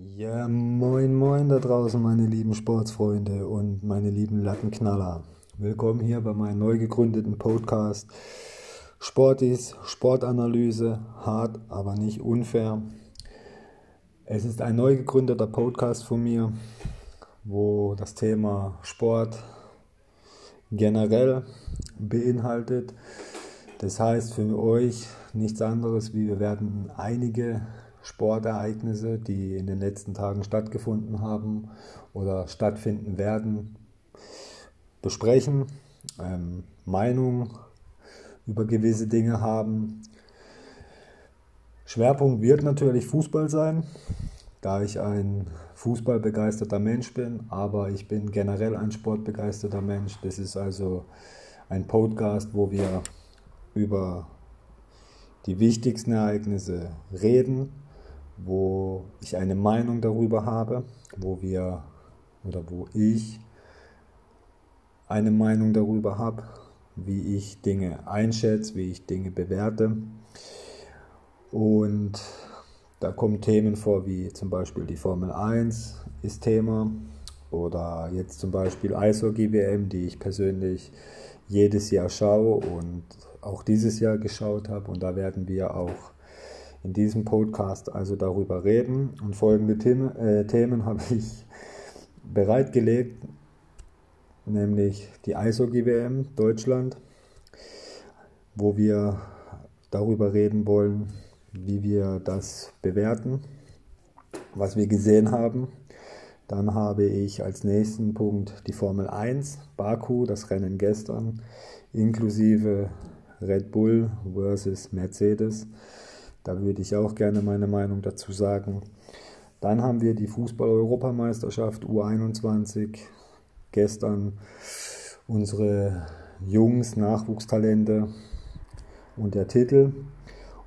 Ja, moin, moin da draußen, meine lieben Sportsfreunde und meine lieben Lattenknaller. Willkommen hier bei meinem neu gegründeten Podcast Sportis, Sportanalyse, hart, aber nicht unfair. Es ist ein neu gegründeter Podcast von mir, wo das Thema Sport generell beinhaltet. Das heißt für euch nichts anderes, wie wir werden einige Sportereignisse, die in den letzten Tagen stattgefunden haben oder stattfinden werden, besprechen, ähm, Meinung über gewisse Dinge haben. Schwerpunkt wird natürlich Fußball sein, da ich ein fußballbegeisterter Mensch bin, aber ich bin generell ein sportbegeisterter Mensch. Das ist also ein Podcast, wo wir über die wichtigsten Ereignisse reden wo ich eine Meinung darüber habe, wo wir oder wo ich eine Meinung darüber habe, wie ich Dinge einschätze, wie ich Dinge bewerte. Und da kommen Themen vor, wie zum Beispiel die Formel 1 ist Thema oder jetzt zum Beispiel Eishockey-WM, die ich persönlich jedes Jahr schaue und auch dieses Jahr geschaut habe. Und da werden wir auch in diesem Podcast also darüber reden. Und folgende Themen, äh, Themen habe ich bereitgelegt, nämlich die Eishockey-WM Deutschland, wo wir darüber reden wollen, wie wir das bewerten, was wir gesehen haben. Dann habe ich als nächsten Punkt die Formel 1, Baku, das Rennen gestern, inklusive Red Bull versus Mercedes. Da würde ich auch gerne meine Meinung dazu sagen. Dann haben wir die Fußball-Europameisterschaft U21. Gestern unsere Jungs, Nachwuchstalente und der Titel.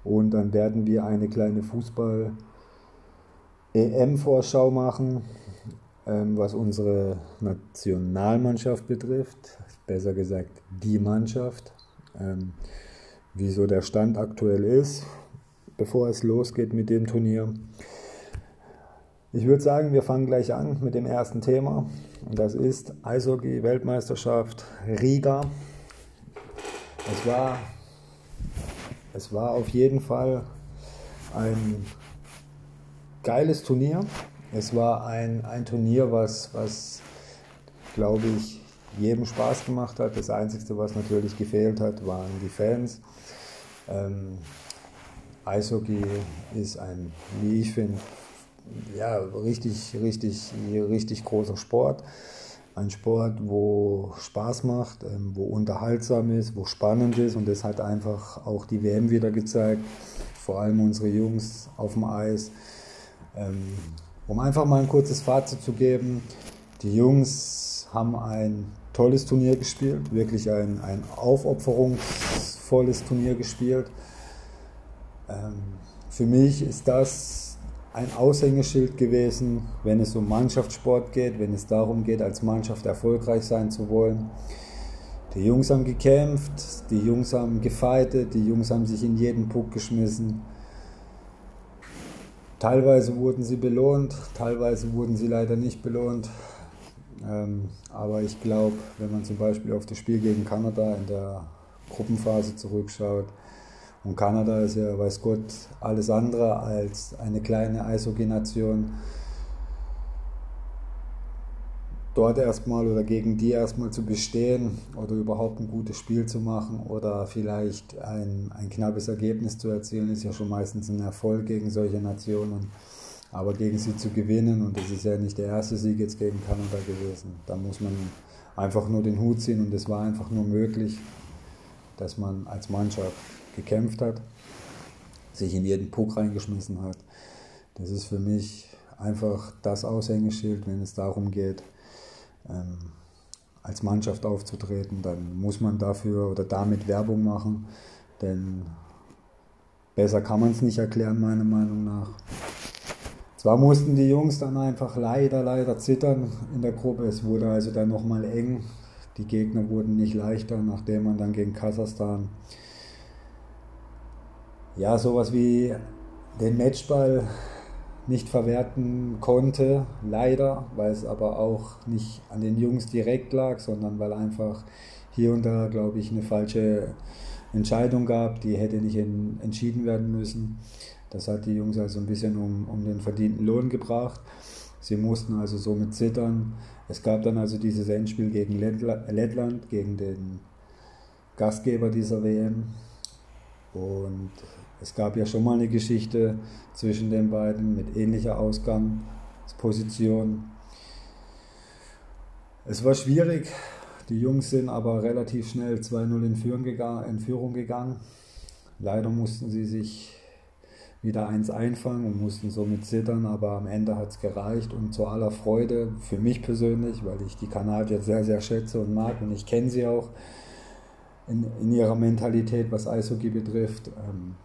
Und dann werden wir eine kleine Fußball-EM-Vorschau machen, ähm, was unsere Nationalmannschaft betrifft. Besser gesagt, die Mannschaft. Ähm, wieso der Stand aktuell ist, bevor es losgeht mit dem Turnier. Ich würde sagen, wir fangen gleich an mit dem ersten Thema. Und das ist Eishockey-Weltmeisterschaft Riga. Es war, es war auf jeden Fall ein geiles Turnier. Es war ein, ein Turnier, was, was glaube ich, jedem Spaß gemacht hat. Das Einzige, was natürlich gefehlt hat, waren die Fans. Ähm, Eishockey ist ein, wie ich finde, ja, richtig, richtig, richtig großer Sport. Ein Sport, wo Spaß macht, ähm, wo unterhaltsam ist, wo spannend ist und das hat einfach auch die WM wieder gezeigt. Vor allem unsere Jungs auf dem Eis. Ähm, um einfach mal ein kurzes Fazit zu geben, die Jungs haben ein tolles Turnier gespielt, wirklich ein, ein aufopferungsvolles Turnier gespielt. Ähm, für mich ist das ein Aushängeschild gewesen, wenn es um Mannschaftssport geht, wenn es darum geht, als Mannschaft erfolgreich sein zu wollen. Die Jungs haben gekämpft, die Jungs haben gefeitet, die Jungs haben sich in jeden Puck geschmissen. Teilweise wurden sie belohnt, teilweise wurden sie leider nicht belohnt. Ähm, aber ich glaube, wenn man zum Beispiel auf das Spiel gegen Kanada in der Gruppenphase zurückschaut, und Kanada ist ja, weiß Gott, alles andere als eine kleine Eishockey-Nation. Dort erstmal oder gegen die erstmal zu bestehen oder überhaupt ein gutes Spiel zu machen oder vielleicht ein, ein knappes Ergebnis zu erzielen, ist ja schon meistens ein Erfolg gegen solche Nationen. Aber gegen sie zu gewinnen, und das ist ja nicht der erste Sieg jetzt gegen Kanada gewesen, da muss man einfach nur den Hut ziehen und es war einfach nur möglich, dass man als Mannschaft gekämpft hat, sich in jeden Puck reingeschmissen hat. Das ist für mich einfach das Aushängeschild, wenn es darum geht, ähm, als Mannschaft aufzutreten, dann muss man dafür oder damit Werbung machen, denn besser kann man es nicht erklären, meiner Meinung nach. Zwar mussten die Jungs dann einfach leider, leider zittern in der Gruppe. Es wurde also dann nochmal eng. Die Gegner wurden nicht leichter, nachdem man dann gegen Kasachstan ja, sowas wie den Matchball nicht verwerten konnte, leider, weil es aber auch nicht an den Jungs direkt lag, sondern weil einfach hier und da, glaube ich, eine falsche Entscheidung gab, die hätte nicht in, entschieden werden müssen. Das hat die Jungs also ein bisschen um, um den verdienten Lohn gebracht. Sie mussten also somit zittern. Es gab dann also dieses Endspiel gegen Lettland, gegen den Gastgeber dieser WM. Und es gab ja schon mal eine Geschichte zwischen den beiden mit ähnlicher Ausgangsposition. Es war schwierig. Die Jungs sind aber relativ schnell 2-0 in Führung gegangen. Leider mussten sie sich wieder eins einfangen und mussten somit zittern, aber am Ende hat es gereicht und zu aller Freude für mich persönlich, weil ich die Kanadier sehr, sehr schätze und mag und ich kenne sie auch in, in, ihrer Mentalität, was Eishockey betrifft, ähm,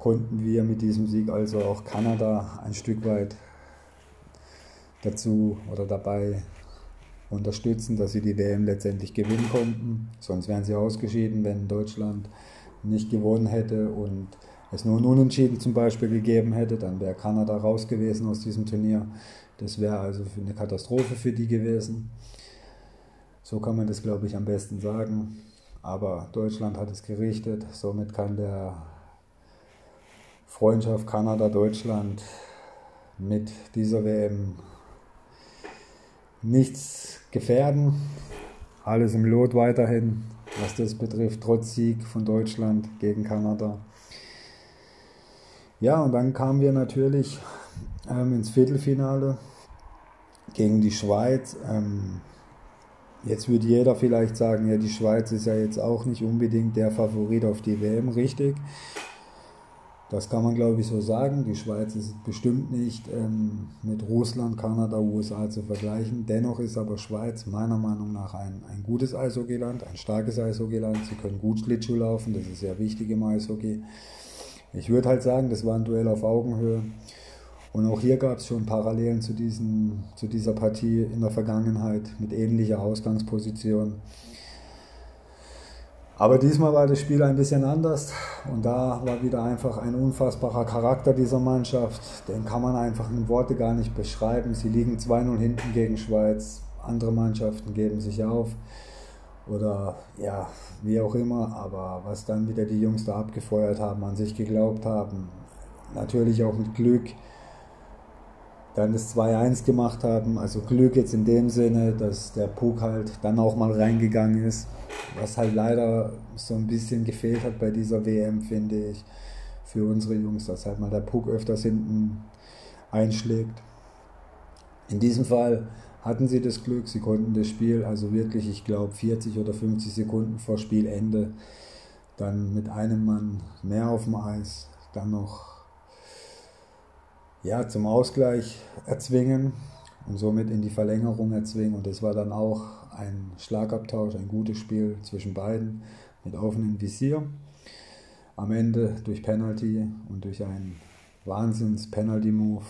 konnten wir mit diesem Sieg also auch Kanada ein Stück weit dazu oder dabei unterstützen, dass sie die WM letztendlich gewinnen konnten. Sonst wären sie ausgeschieden, wenn Deutschland nicht gewonnen hätte und es nur ein Unentschieden zum Beispiel gegeben hätte, dann wäre Kanada raus gewesen aus diesem Turnier. Das wäre also eine Katastrophe für die gewesen. So kann man das, glaube ich, am besten sagen. Aber Deutschland hat es gerichtet. Somit kann der Freundschaft Kanada-Deutschland mit dieser WM nichts gefährden. Alles im Lot weiterhin, was das betrifft, trotz Sieg von Deutschland gegen Kanada. Ja, und dann kamen wir natürlich ähm, ins Viertelfinale gegen die Schweiz. Ähm, jetzt würde jeder vielleicht sagen, ja, die Schweiz ist ja jetzt auch nicht unbedingt der Favorit auf die WM, richtig. Das kann man, glaube ich, so sagen. Die Schweiz ist bestimmt nicht ähm, mit Russland, Kanada, USA zu vergleichen. Dennoch ist aber Schweiz meiner Meinung nach ein, ein gutes Eishockeyland, ein starkes Eishockeyland. Sie können gut Schlittschuh laufen, das ist sehr wichtig im Eishockey. Ich würde halt sagen, das war ein Duell auf Augenhöhe. Und auch hier gab es schon Parallelen zu, diesen, zu dieser Partie in der Vergangenheit mit ähnlicher Ausgangsposition. Aber diesmal war das Spiel ein bisschen anders und da war wieder einfach ein unfassbarer Charakter dieser Mannschaft. Den kann man einfach in Worte gar nicht beschreiben. Sie liegen 2-0 hinten gegen Schweiz. Andere Mannschaften geben sich auf oder ja, wie auch immer. Aber was dann wieder die Jungs da abgefeuert haben, an sich geglaubt haben, natürlich auch mit Glück, dann das 2-1 gemacht haben. Also Glück jetzt in dem Sinne, dass der Puck halt dann auch mal reingegangen ist. Was halt leider so ein bisschen gefehlt hat bei dieser WM, finde ich, für unsere Jungs, dass halt mal der Puck öfters hinten einschlägt. In diesem Fall hatten sie das Glück, sie konnten das Spiel, also wirklich, ich glaube, 40 oder 50 Sekunden vor Spielende, dann mit einem Mann mehr auf dem Eis, dann noch ja, zum Ausgleich erzwingen und somit in die Verlängerung erzwingen. Und das war dann auch ein Schlagabtausch, ein gutes Spiel zwischen beiden mit offenem Visier. Am Ende durch Penalty und durch einen Wahnsinns-Penalty-Move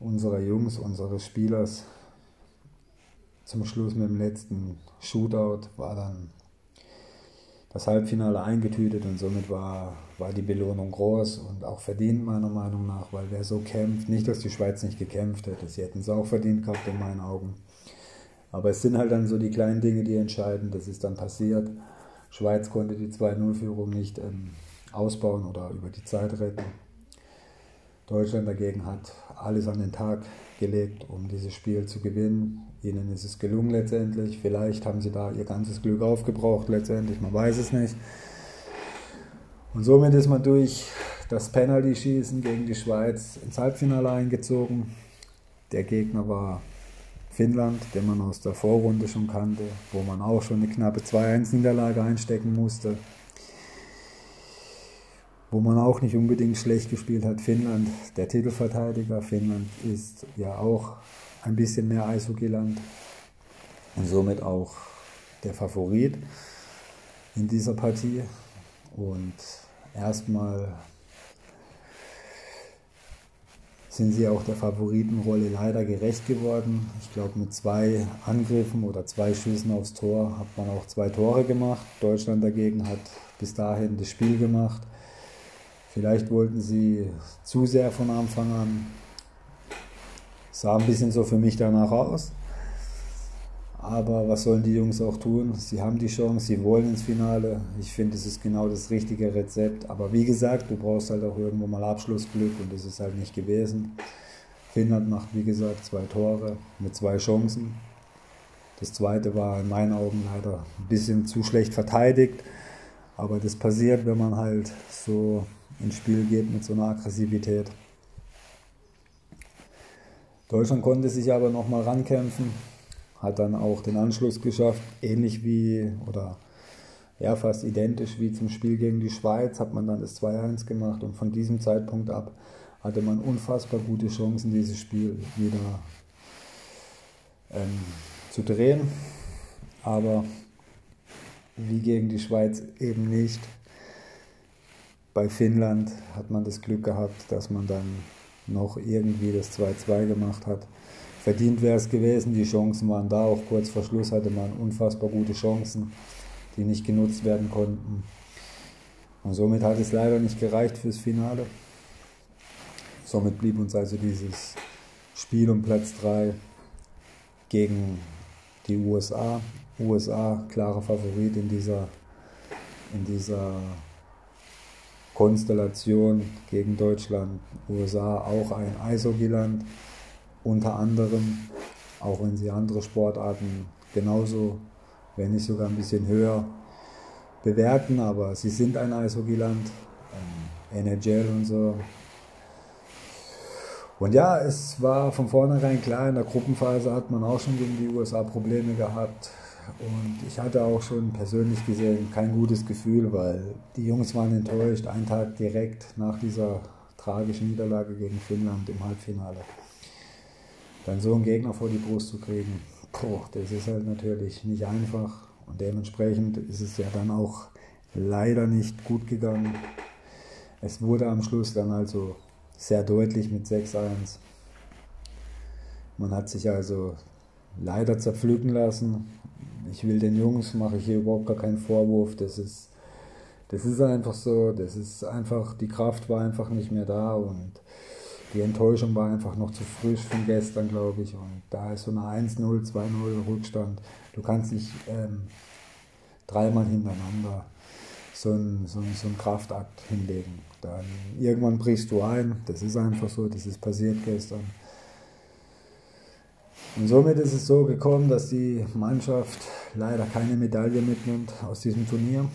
unserer Jungs, unseres Spielers zum Schluss mit dem letzten Shootout war dann das Halbfinale eingetütet und somit war, war die Belohnung groß und auch verdient meiner Meinung nach, weil wer so kämpft, nicht, dass die Schweiz nicht gekämpft hätte, sie hätten es auch verdient gehabt in meinen Augen. Aber es sind halt dann so die kleinen Dinge, die entscheiden, das ist dann passiert. Schweiz konnte die 2-0-Führung nicht ähm, ausbauen oder über die Zeit retten. Deutschland dagegen hat alles an den Tag gelegt, um dieses Spiel zu gewinnen. Ihnen ist es gelungen letztendlich. Vielleicht haben sie da ihr ganzes Glück aufgebraucht letztendlich, man weiß es nicht. Und somit ist man durch das Penalty-Schießen gegen die Schweiz ins Halbfinale eingezogen. Der Gegner war Finnland, den man aus der Vorrunde schon kannte, wo man auch schon eine knappe 2-1-Niederlage einstecken musste wo man auch nicht unbedingt schlecht gespielt hat, Finnland, der Titelverteidiger. Finnland ist ja auch ein bisschen mehr Eishockeyland und somit auch der Favorit in dieser Partie. Und erstmal sind sie auch der Favoritenrolle leider gerecht geworden. Ich glaube, mit zwei Angriffen oder zwei Schüssen aufs Tor hat man auch zwei Tore gemacht. Deutschland dagegen hat bis dahin das Spiel gemacht Vielleicht wollten sie zu sehr von Anfang an. Sah ein bisschen so für mich danach aus. Aber was sollen die Jungs auch tun? Sie haben die Chance, sie wollen ins Finale. Ich finde, es ist genau das richtige Rezept. Aber wie gesagt, du brauchst halt auch irgendwo mal Abschlussglück und das ist halt nicht gewesen. Finnland macht, wie gesagt, zwei Tore mit zwei Chancen. Das zweite war in meinen Augen leider ein bisschen zu schlecht verteidigt. Aber das passiert, wenn man halt so ins Spiel geht mit so einer Aggressivität. Deutschland konnte sich aber nochmal rankämpfen hat dann auch den Anschluss geschafft, ähnlich wie oder ja, fast identisch wie zum Spiel gegen die Schweiz, hat man dann das 2-1 gemacht und von diesem Zeitpunkt ab hatte man unfassbar gute Chancen, dieses Spiel wieder ähm, zu drehen. Aber wie gegen die Schweiz eben nicht. Bei Finnland hat man das Glück gehabt, dass man dann noch irgendwie das 2-2 gemacht hat verdient wäre es gewesen. Die Chancen waren da. Auch kurz vor Schluss hatte man unfassbar gute Chancen, die nicht genutzt werden konnten. Und somit hat es leider nicht gereicht fürs Finale. Somit blieb uns also dieses Spiel um Platz 3 gegen die USA. USA klarer Favorit in dieser, in dieser Konstellation gegen Deutschland. USA auch ein Eishockeyland unter anderem, auch wenn sie andere Sportarten genauso, wenn nicht sogar ein bisschen höher bewerten, aber sie sind ein Eishockeyland, ähm, NHL und so. Und ja, es war von vornherein klar, in der Gruppenphase hat man auch schon gegen die USA Probleme gehabt. Und ich hatte auch schon persönlich gesehen kein gutes Gefühl, weil die Jungs waren enttäuscht, einen Tag direkt nach dieser tragischen Niederlage gegen Finnland im Halbfinale dann so einen Gegner vor die Brust zu kriegen, boah, das ist halt natürlich nicht einfach. Und dementsprechend ist es ja dann auch leider nicht gut gegangen. Es wurde am Schluss dann also sehr deutlich mit 6-1. Man hat sich also leider zerpflücken lassen. Ich will den Jungs, mache ich hier überhaupt gar keinen Vorwurf. Das ist, das ist einfach so. Das ist einfach, die Kraft war einfach nicht mehr da und die Enttäuschung war einfach noch zu frisch von gestern, glaube ich. Und da ist so eine 1-0, 2-0 Rückstand. Du kannst nicht ähm, dreimal hintereinander so einen, so, so einen Kraftakt hinlegen. Dann irgendwann brichst du ein. Das ist einfach so, das ist passiert gestern. Und somit ist es so gekommen, dass die Mannschaft leider keine Medaille mitnimmt aus diesem Turnier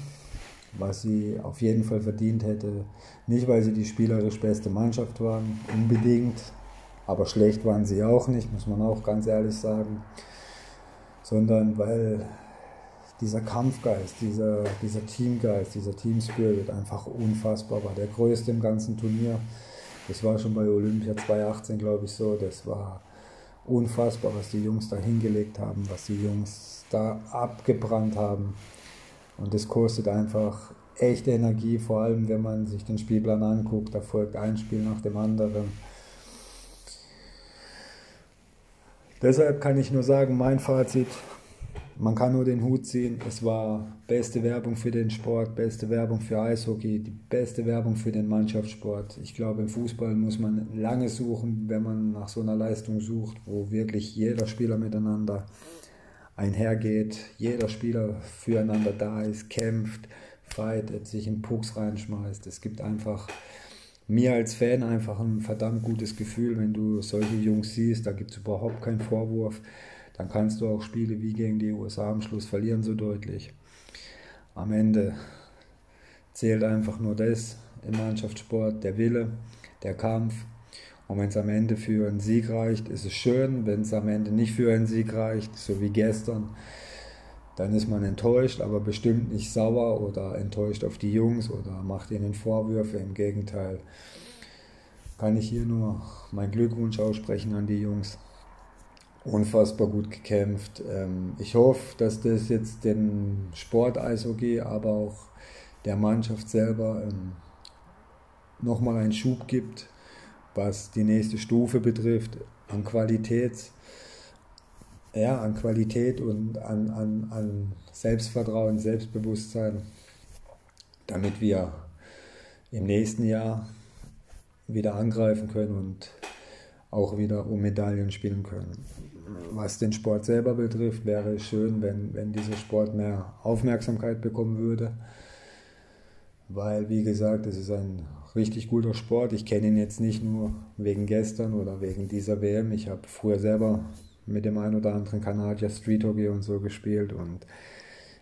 was sie auf jeden Fall verdient hätte. Nicht, weil sie die spielerisch beste Mannschaft waren, unbedingt, aber schlecht waren sie auch nicht, muss man auch ganz ehrlich sagen, sondern weil dieser Kampfgeist, dieser, dieser Teamgeist, dieser Teamspirit einfach unfassbar war. Der größte im ganzen Turnier. Das war schon bei Olympia 2018, glaube ich, so. Das war unfassbar, was die Jungs da hingelegt haben, was die Jungs da abgebrannt haben. Und das kostet einfach echte Energie, vor allem wenn man sich den Spielplan anguckt. Da folgt ein Spiel nach dem anderen. Deshalb kann ich nur sagen, mein Fazit, man kann nur den Hut ziehen. Es war beste Werbung für den Sport, beste Werbung für Eishockey, die beste Werbung für den Mannschaftssport. Ich glaube, im Fußball muss man lange suchen, wenn man nach so einer Leistung sucht, wo wirklich jeder Spieler miteinander einhergeht, jeder Spieler füreinander da ist, kämpft, fightet, sich in Pucks reinschmeißt. Es gibt einfach mir als Fan einfach ein verdammt gutes Gefühl, wenn du solche Jungs siehst, da gibt es überhaupt keinen Vorwurf. Dann kannst du auch Spiele wie gegen die USA am Schluss verlieren, so deutlich. Am Ende zählt einfach nur das im Mannschaftssport, der Wille, der Kampf und wenn es am Ende für einen Sieg reicht, ist es schön. Wenn es am Ende nicht für einen Sieg reicht, so wie gestern, dann ist man enttäuscht, aber bestimmt nicht sauer oder enttäuscht auf die Jungs oder macht ihnen Vorwürfe. Im Gegenteil, kann ich hier nur meinen Glückwunsch aussprechen an die Jungs. Unfassbar gut gekämpft. Ähm, ich hoffe, dass das jetzt den Sport Eishockey, aber auch der Mannschaft selber ähm, nochmal einen Schub gibt was die nächste Stufe betrifft, an Qualität, ja, an Qualität und an, an, an Selbstvertrauen, Selbstbewusstsein, damit wir im nächsten Jahr wieder angreifen können und auch wieder um Medaillen spielen können. Was den Sport selber betrifft, wäre es schön, wenn, wenn dieser Sport mehr Aufmerksamkeit bekommen würde. Weil, wie gesagt, es ist ein richtig guter Sport. Ich kenne ihn jetzt nicht nur wegen gestern oder wegen dieser WM. Ich habe früher selber mit dem einen oder anderen Kanadier Street Hockey und so gespielt und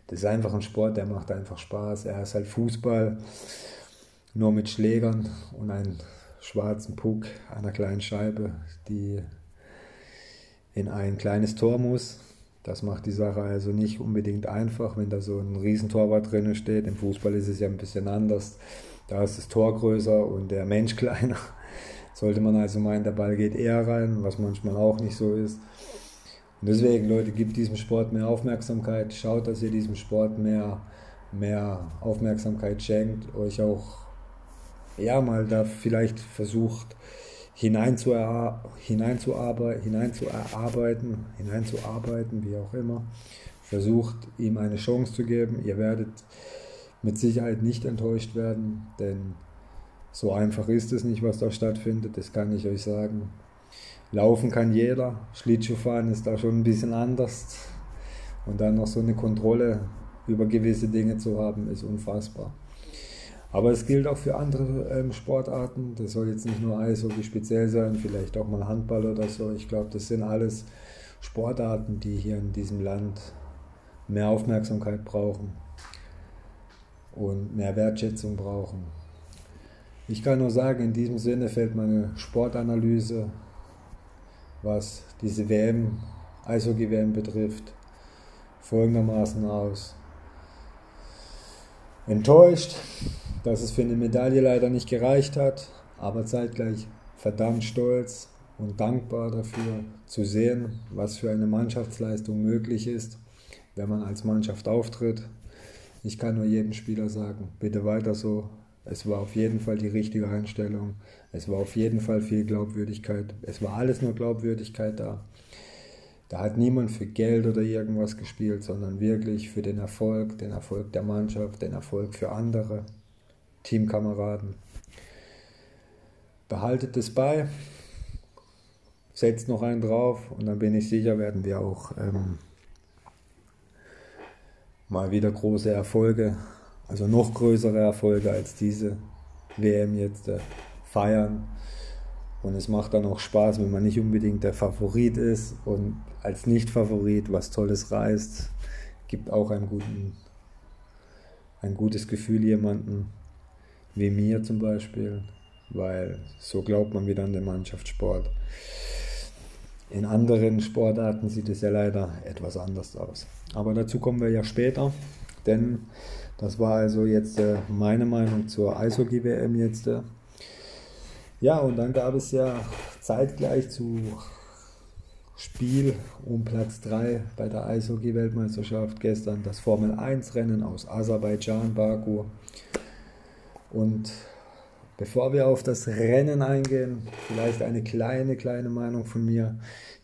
das ist einfach ein Sport, der macht einfach Spaß. Er ist halt Fußball, nur mit Schlägern und einem schwarzen Puck, einer kleinen Scheibe, die in ein kleines Tor muss. Das macht die Sache also nicht unbedingt einfach, wenn da so ein Riesentorwart drin steht. Im Fußball ist es ja ein bisschen anders. Da ist das Tor größer und der Mensch kleiner. Sollte man also meinen, der Ball geht eher rein, was manchmal auch nicht so ist. Und deswegen, Leute, gebt diesem Sport mehr Aufmerksamkeit. Schaut, dass ihr diesem Sport mehr, mehr Aufmerksamkeit schenkt. Euch auch, ja, mal da vielleicht versucht, hineinzuarbeiten, hineinzuarbeiten, hineinzuarbeiten, wie auch immer. Versucht, ihm eine Chance zu geben. Ihr werdet mit Sicherheit nicht enttäuscht werden, denn so einfach ist es nicht, was da stattfindet, das kann ich euch sagen. Laufen kann jeder, Schlittschuhfahren ist da schon ein bisschen anders. Und dann noch so eine Kontrolle über gewisse Dinge zu haben, ist unfassbar. Aber es gilt auch für andere ähm, Sportarten. Das soll jetzt nicht nur Eishockey speziell sein, vielleicht auch mal Handball oder so. Ich glaube, das sind alles Sportarten, die hier in diesem Land mehr Aufmerksamkeit brauchen und mehr Wertschätzung brauchen. Ich kann nur sagen, in diesem Sinne fällt meine Sportanalyse, was diese WM, Eishockey-WM betrifft, folgendermaßen aus. Enttäuscht, dass es für eine Medaille leider nicht gereicht hat, aber zeitgleich verdammt stolz und dankbar dafür zu sehen, was für eine Mannschaftsleistung möglich ist, wenn man als Mannschaft auftritt. Ich kann nur jedem Spieler sagen, bitte weiter so. Es war auf jeden Fall die richtige Einstellung. Es war auf jeden Fall viel Glaubwürdigkeit. Es war alles nur Glaubwürdigkeit da. Da hat niemand für Geld oder irgendwas gespielt, sondern wirklich für den Erfolg, den Erfolg der Mannschaft, den Erfolg für andere. Teamkameraden. Behaltet es bei, setzt noch einen drauf und dann bin ich sicher, werden wir auch ähm, mal wieder große Erfolge, also noch größere Erfolge als diese WM jetzt äh, feiern. Und es macht dann auch Spaß, wenn man nicht unbedingt der Favorit ist und als Nicht-Favorit was Tolles reißt, gibt auch einen guten, ein gutes Gefühl jemanden wie mir zum Beispiel, weil so glaubt man wieder an den Mannschaftssport. In anderen Sportarten sieht es ja leider etwas anders aus. Aber dazu kommen wir ja später, denn das war also jetzt äh, meine Meinung zur Eishockey-WM jetzt. Äh. Ja, und dann gab es ja zeitgleich zu Spiel um Platz 3 bei der Eishockey-Weltmeisterschaft gestern das Formel-1-Rennen aus Aserbaidschan, Baku. Und bevor wir auf das Rennen eingehen, vielleicht eine kleine, kleine Meinung von mir.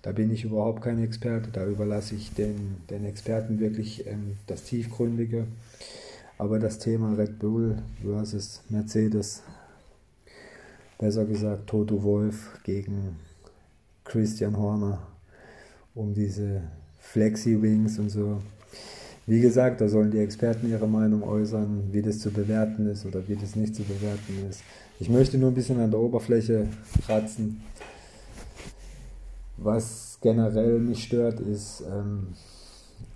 Da bin ich überhaupt kein Experte, da überlasse ich den, den Experten wirklich ähm, das Tiefgründige. Aber das Thema Red Bull versus Mercedes, besser gesagt Toto Wolf gegen Christian Horner um diese Flexi Wings und so, wie gesagt, da sollen die Experten ihre Meinung äußern, wie das zu bewerten ist oder wie das nicht zu bewerten ist. Ich möchte nur ein bisschen an der Oberfläche kratzen. Was generell mich stört, ist ähm,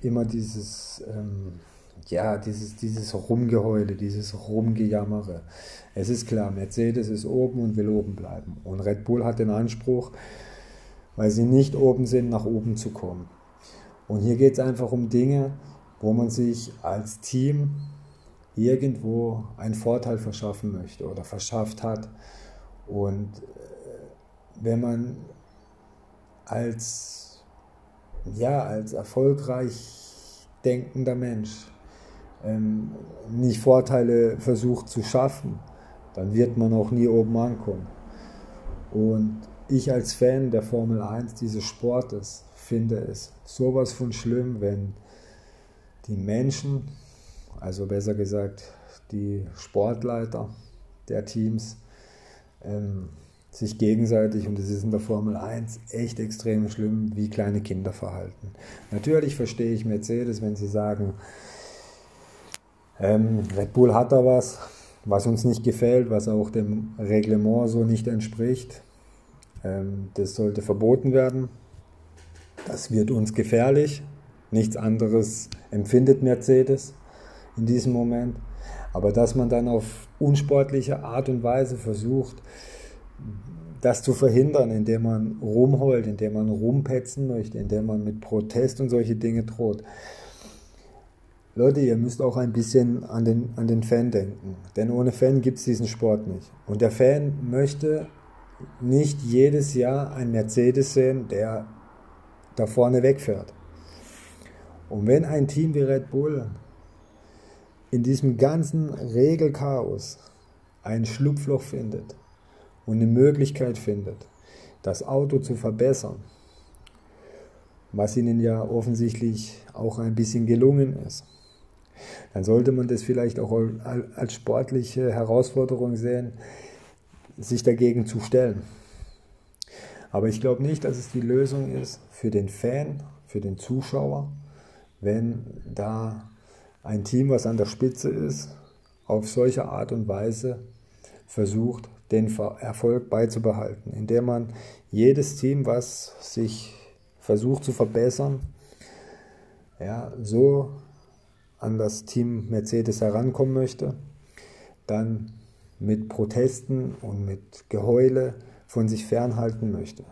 immer dieses, ähm, ja, dieses, dieses Rumgeheule, dieses Rumgejammere. Es ist klar, Mercedes ist oben und will oben bleiben. Und Red Bull hat den Anspruch, weil sie nicht oben sind, nach oben zu kommen. Und hier geht es einfach um Dinge, wo man sich als Team irgendwo einen Vorteil verschaffen möchte oder verschafft hat. Und äh, wenn man als, ja, als erfolgreich denkender Mensch ähm, nicht Vorteile versucht zu schaffen, dann wird man auch nie oben ankommen. Und ich als Fan der Formel 1 dieses Sportes finde es sowas von schlimm, wenn die Menschen, also besser gesagt die Sportleiter, der Teams ähm, sich gegenseitig, und das ist in der Formel 1 echt extrem schlimm, wie kleine Kinder verhalten. Natürlich verstehe ich Mercedes, wenn sie sagen, ähm, Red Bull hat da was, was uns nicht gefällt, was auch dem Reglement so nicht entspricht. Ähm, das sollte verboten werden. Das wird uns gefährlich. Nichts anderes empfindet Mercedes in diesem Moment. Aber dass man dann auf unsportliche Art und Weise versucht, das zu verhindern, indem man rumheult, indem man rumpetzen möchte, indem man mit Protest und solche Dinge droht. Leute, ihr müsst auch ein bisschen an den, an den Fan denken. Denn ohne Fan gibt es diesen Sport nicht. Und der Fan möchte nicht jedes Jahr einen Mercedes sehen, der da vorne wegfährt. Und wenn ein Team wie Red Bull in diesem ganzen Regelchaos ein Schlupfloch findet und eine Möglichkeit findet, das Auto zu verbessern, was ihnen ja offensichtlich auch ein bisschen gelungen ist, dann sollte man das vielleicht auch als sportliche Herausforderung sehen, sich dagegen zu stellen. Aber ich glaube nicht, dass es die Lösung ist für den Fan, für den Zuschauer, wenn da ein Team, was an der Spitze ist, auf solche Art und Weise versucht, den Erfolg beizubehalten, indem man jedes Team, was sich versucht zu verbessern, ja, so an das Team Mercedes herankommen möchte, dann mit Protesten und mit Geheule von sich fernhalten möchte.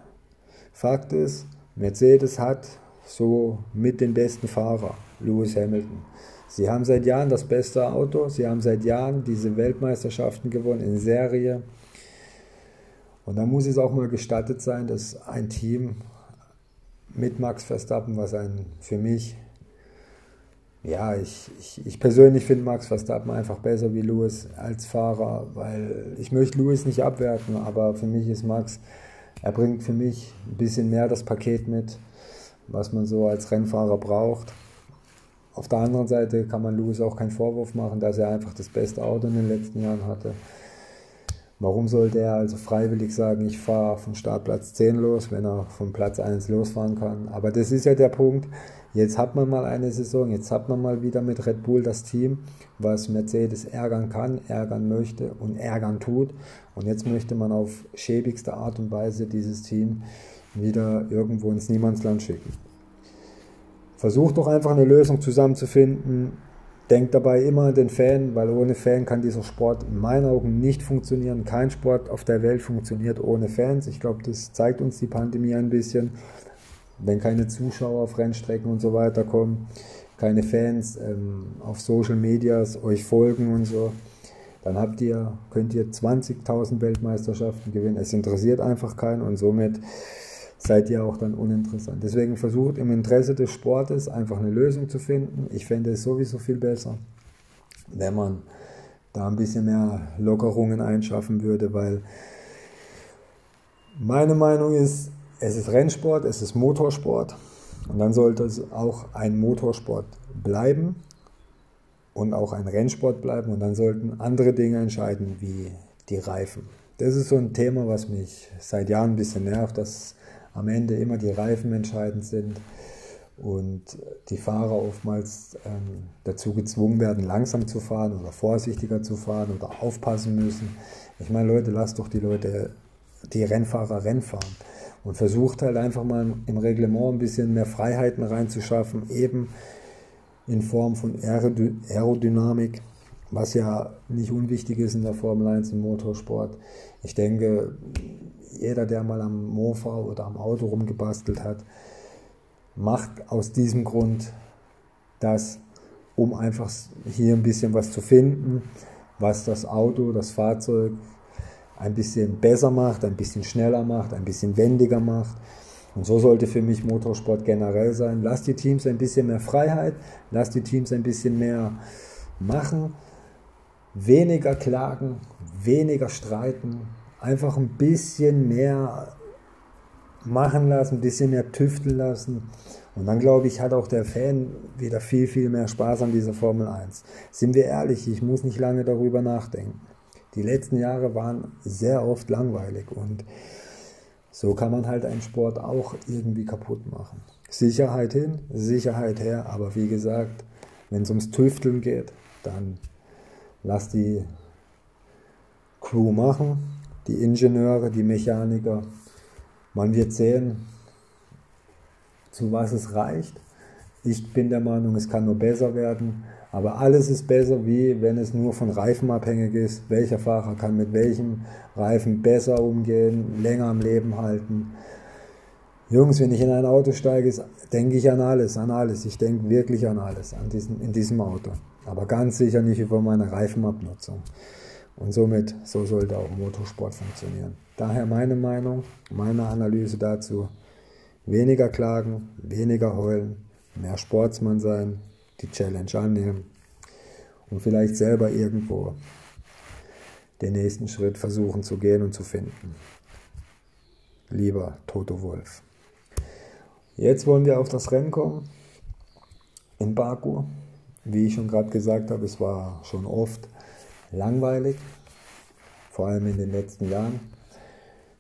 Fakt ist, Mercedes hat so mit den besten Fahrer, Lewis Hamilton. Sie haben seit Jahren das beste Auto, sie haben seit Jahren diese Weltmeisterschaften gewonnen in Serie. Und da muss es auch mal gestattet sein, dass ein Team mit Max Verstappen, was ein für mich ja, ich, ich, ich persönlich finde Max Verstappen einfach besser wie Lewis als Fahrer, weil ich möchte Lewis nicht abwerten, aber für mich ist Max, er bringt für mich ein bisschen mehr das Paket mit, was man so als Rennfahrer braucht. Auf der anderen Seite kann man Lewis auch keinen Vorwurf machen, dass er einfach das beste Auto in den letzten Jahren hatte. Warum sollte er also freiwillig sagen, ich fahre von Startplatz 10 los, wenn er von Platz 1 losfahren kann? Aber das ist ja der Punkt. Jetzt hat man mal eine Saison, jetzt hat man mal wieder mit Red Bull das Team, was Mercedes ärgern kann, ärgern möchte und ärgern tut. Und jetzt möchte man auf schäbigste Art und Weise dieses Team wieder irgendwo ins Niemandsland schicken. Versucht doch einfach eine Lösung zusammenzufinden. Denkt dabei immer an den Fan, weil ohne Fan kann dieser Sport in meinen Augen nicht funktionieren. Kein Sport auf der Welt funktioniert ohne Fans. Ich glaube, das zeigt uns die Pandemie ein bisschen wenn keine Zuschauer auf Rennstrecken und so weiter kommen, keine Fans ähm, auf Social Medias euch folgen und so, dann habt ihr, könnt ihr 20.000 Weltmeisterschaften gewinnen. Es interessiert einfach keinen und somit seid ihr auch dann uninteressant. Deswegen versucht im Interesse des Sportes einfach eine Lösung zu finden. Ich fände es sowieso viel besser, wenn man da ein bisschen mehr Lockerungen einschaffen würde, weil meine Meinung ist, es ist Rennsport, es ist Motorsport und dann sollte es auch ein Motorsport bleiben und auch ein Rennsport bleiben und dann sollten andere Dinge entscheiden wie die Reifen. Das ist so ein Thema, was mich seit Jahren ein bisschen nervt, dass am Ende immer die Reifen entscheidend sind und die Fahrer oftmals ähm, dazu gezwungen werden, langsam zu fahren oder vorsichtiger zu fahren oder aufpassen müssen. Ich meine, Leute, lasst doch die Leute, die Rennfahrer Rennen fahren und versucht halt einfach mal im Reglement ein bisschen mehr Freiheiten reinzuschaffen, eben in Form von Aerodynamik, was ja nicht unwichtig ist in der Formel 1 im Motorsport. Ich denke, jeder, der mal am Mofa oder am Auto rumgebastelt hat, macht aus diesem Grund das, um einfach hier ein bisschen was zu finden, was das Auto, das Fahrzeug ein bisschen besser macht, ein bisschen schneller macht, ein bisschen wendiger macht. Und so sollte für mich Motorsport generell sein. Lass die Teams ein bisschen mehr Freiheit, lass die Teams ein bisschen mehr machen, weniger klagen, weniger streiten, einfach ein bisschen mehr machen lassen, ein bisschen mehr tüfteln lassen. Und dann glaube ich, hat auch der Fan wieder viel, viel mehr Spaß an dieser Formel 1. Sind wir ehrlich, ich muss nicht lange darüber nachdenken. Die letzten Jahre waren sehr oft langweilig und so kann man halt einen Sport auch irgendwie kaputt machen. Sicherheit hin, Sicherheit her, aber wie gesagt, wenn es ums Tüfteln geht, dann lass die Crew machen, die Ingenieure, die Mechaniker. Man wird sehen, zu was es reicht. Ich bin der Meinung, es kann nur besser werden. Aber alles ist besser, wie wenn es nur von Reifen abhängig ist. Welcher Fahrer kann mit welchem Reifen besser umgehen, länger am Leben halten. Jungs, wenn ich in ein Auto steige, denke ich an alles, an alles. Ich denke wirklich an alles an diesem, in diesem Auto. Aber ganz sicher nicht über meine Reifenabnutzung. Und somit, so sollte auch Motorsport funktionieren. Daher meine Meinung, meine Analyse dazu. Weniger klagen, weniger heulen, mehr Sportsmann sein, die Challenge annehmen und vielleicht selber irgendwo den nächsten Schritt versuchen zu gehen und zu finden. Lieber Toto Wolf. Jetzt wollen wir auf das Rennen kommen in Baku. Wie ich schon gerade gesagt habe, es war schon oft langweilig, vor allem in den letzten Jahren.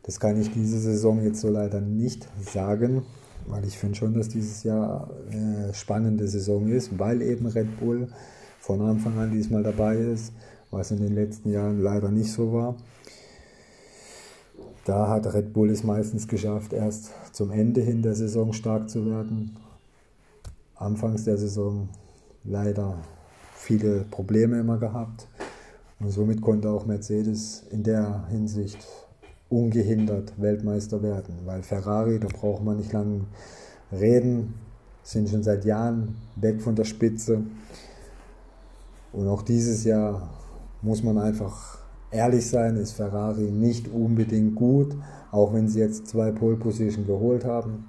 Das kann ich diese Saison jetzt so leider nicht sagen, weil ich finde schon, dass dieses Jahr eine spannende Saison ist, weil eben Red Bull von Anfang an diesmal dabei ist, was in den letzten Jahren leider nicht so war. Da hat Red Bull es meistens geschafft, erst zum Ende hin der Saison stark zu werden. Anfangs der Saison leider viele Probleme immer gehabt. Und somit konnte auch Mercedes in der Hinsicht ungehindert Weltmeister werden, weil Ferrari, da braucht man nicht lange reden, sind schon seit Jahren weg von der Spitze. Und auch dieses Jahr muss man einfach ehrlich sein, ist Ferrari nicht unbedingt gut, auch wenn sie jetzt zwei Pole Position geholt haben.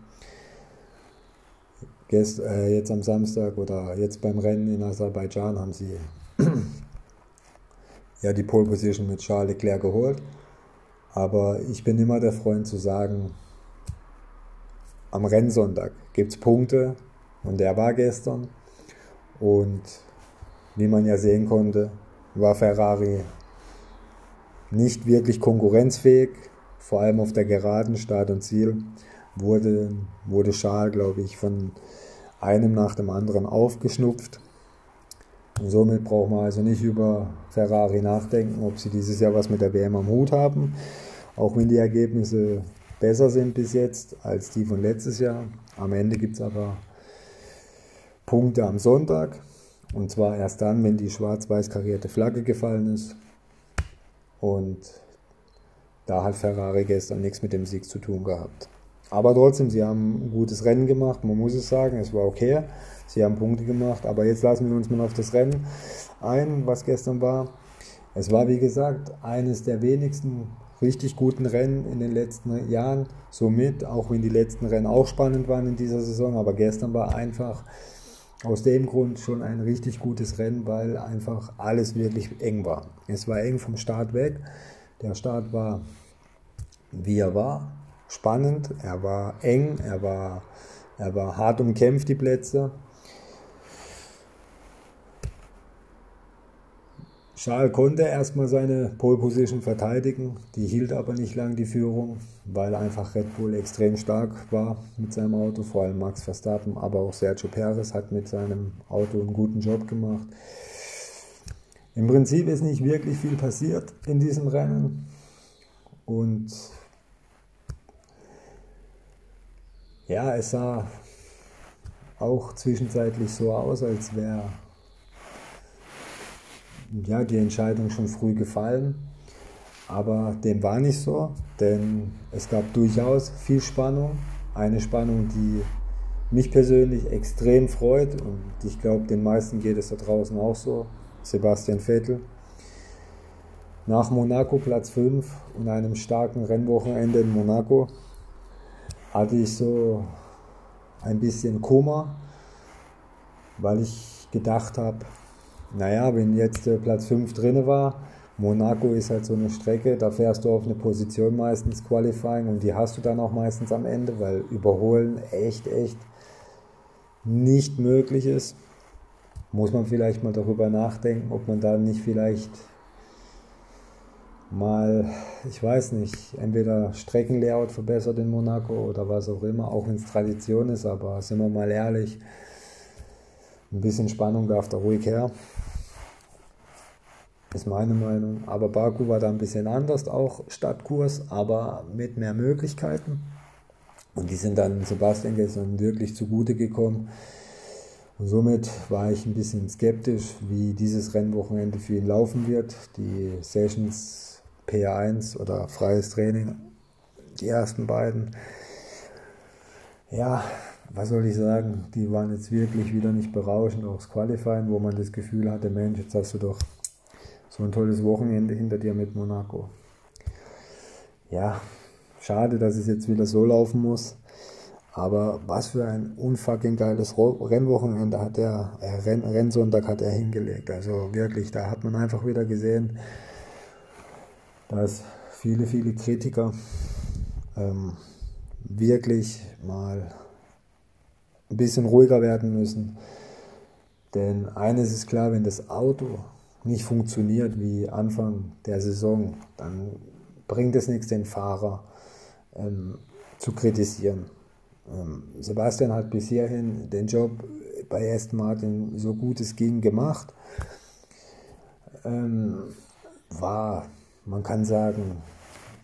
Äh, jetzt am Samstag oder jetzt beim Rennen in Aserbaidschan haben sie ja die Pole Position mit Charles Leclerc geholt. Aber ich bin immer der Freund zu sagen, am Rennsonntag gibt es Punkte und der war gestern. Und wie man ja sehen konnte, war Ferrari nicht wirklich konkurrenzfähig, vor allem auf der geraden Start und Ziel wurde, wurde Schal, glaube ich, von einem nach dem anderen aufgeschnupft. Und somit braucht man also nicht über Ferrari nachdenken, ob sie dieses Jahr was mit der WM am Hut haben. Auch wenn die Ergebnisse besser sind bis jetzt als die von letztes Jahr. Am Ende gibt es aber Punkte am Sonntag. Und zwar erst dann, wenn die schwarz-weiß karierte Flagge gefallen ist. Und da hat Ferrari gestern nichts mit dem Sieg zu tun gehabt. Aber trotzdem, sie haben ein gutes Rennen gemacht, man muss es sagen, es war okay. Sie haben Punkte gemacht, aber jetzt lassen wir uns mal auf das Rennen ein, was gestern war. Es war, wie gesagt, eines der wenigsten richtig guten Rennen in den letzten Jahren. Somit, auch wenn die letzten Rennen auch spannend waren in dieser Saison, aber gestern war einfach aus dem Grund schon ein richtig gutes Rennen, weil einfach alles wirklich eng war. Es war eng vom Start weg. Der Start war, wie er war, spannend, er war eng, er war, er war hart umkämpft, die Plätze. Charles konnte erstmal seine Pole Position verteidigen, die hielt aber nicht lang die Führung, weil einfach Red Bull extrem stark war mit seinem Auto, vor allem Max Verstappen, aber auch Sergio Perez hat mit seinem Auto einen guten Job gemacht. Im Prinzip ist nicht wirklich viel passiert in diesem Rennen und ja, es sah auch zwischenzeitlich so aus, als wäre ja, die Entscheidung schon früh gefallen. Aber dem war nicht so, denn es gab durchaus viel Spannung. Eine Spannung, die mich persönlich extrem freut und ich glaube, den meisten geht es da draußen auch so. Sebastian Vettel. Nach Monaco Platz 5 und einem starken Rennwochenende in Monaco hatte ich so ein bisschen Koma, weil ich gedacht habe, naja, wenn jetzt äh, Platz 5 drin war, Monaco ist halt so eine Strecke, da fährst du auf eine Position meistens Qualifying und die hast du dann auch meistens am Ende, weil überholen echt, echt nicht möglich ist. Muss man vielleicht mal darüber nachdenken, ob man da nicht vielleicht mal, ich weiß nicht, entweder Streckenlayout verbessert in Monaco oder was auch immer, auch wenn es Tradition ist, aber sind wir mal ehrlich, ein bisschen Spannung darf da ruhig her. Ist meine Meinung. Aber Baku war da ein bisschen anders, auch Stadtkurs, aber mit mehr Möglichkeiten. Und die sind dann Sebastian gestern wirklich zugute gekommen. Und somit war ich ein bisschen skeptisch, wie dieses Rennwochenende für ihn laufen wird. Die Sessions P1 oder freies Training, die ersten beiden. Ja, was soll ich sagen, die waren jetzt wirklich wieder nicht berauschend, auch das Qualifying, wo man das Gefühl hatte, Mensch, jetzt hast du doch so ein tolles Wochenende hinter dir mit Monaco. Ja, schade, dass es jetzt wieder so laufen muss. Aber was für ein unfucking geiles Rennwochenende hat er, äh, Renn, Rennsonntag hat er hingelegt. Also wirklich, da hat man einfach wieder gesehen, dass viele, viele Kritiker ähm, wirklich mal ein bisschen ruhiger werden müssen. Denn eines ist klar, wenn das Auto nicht funktioniert wie Anfang der Saison, dann bringt es nichts, den Fahrer ähm, zu kritisieren. Ähm, Sebastian hat bis hierhin den Job bei Aston Martin so gut es ging gemacht. Ähm, war, man kann sagen,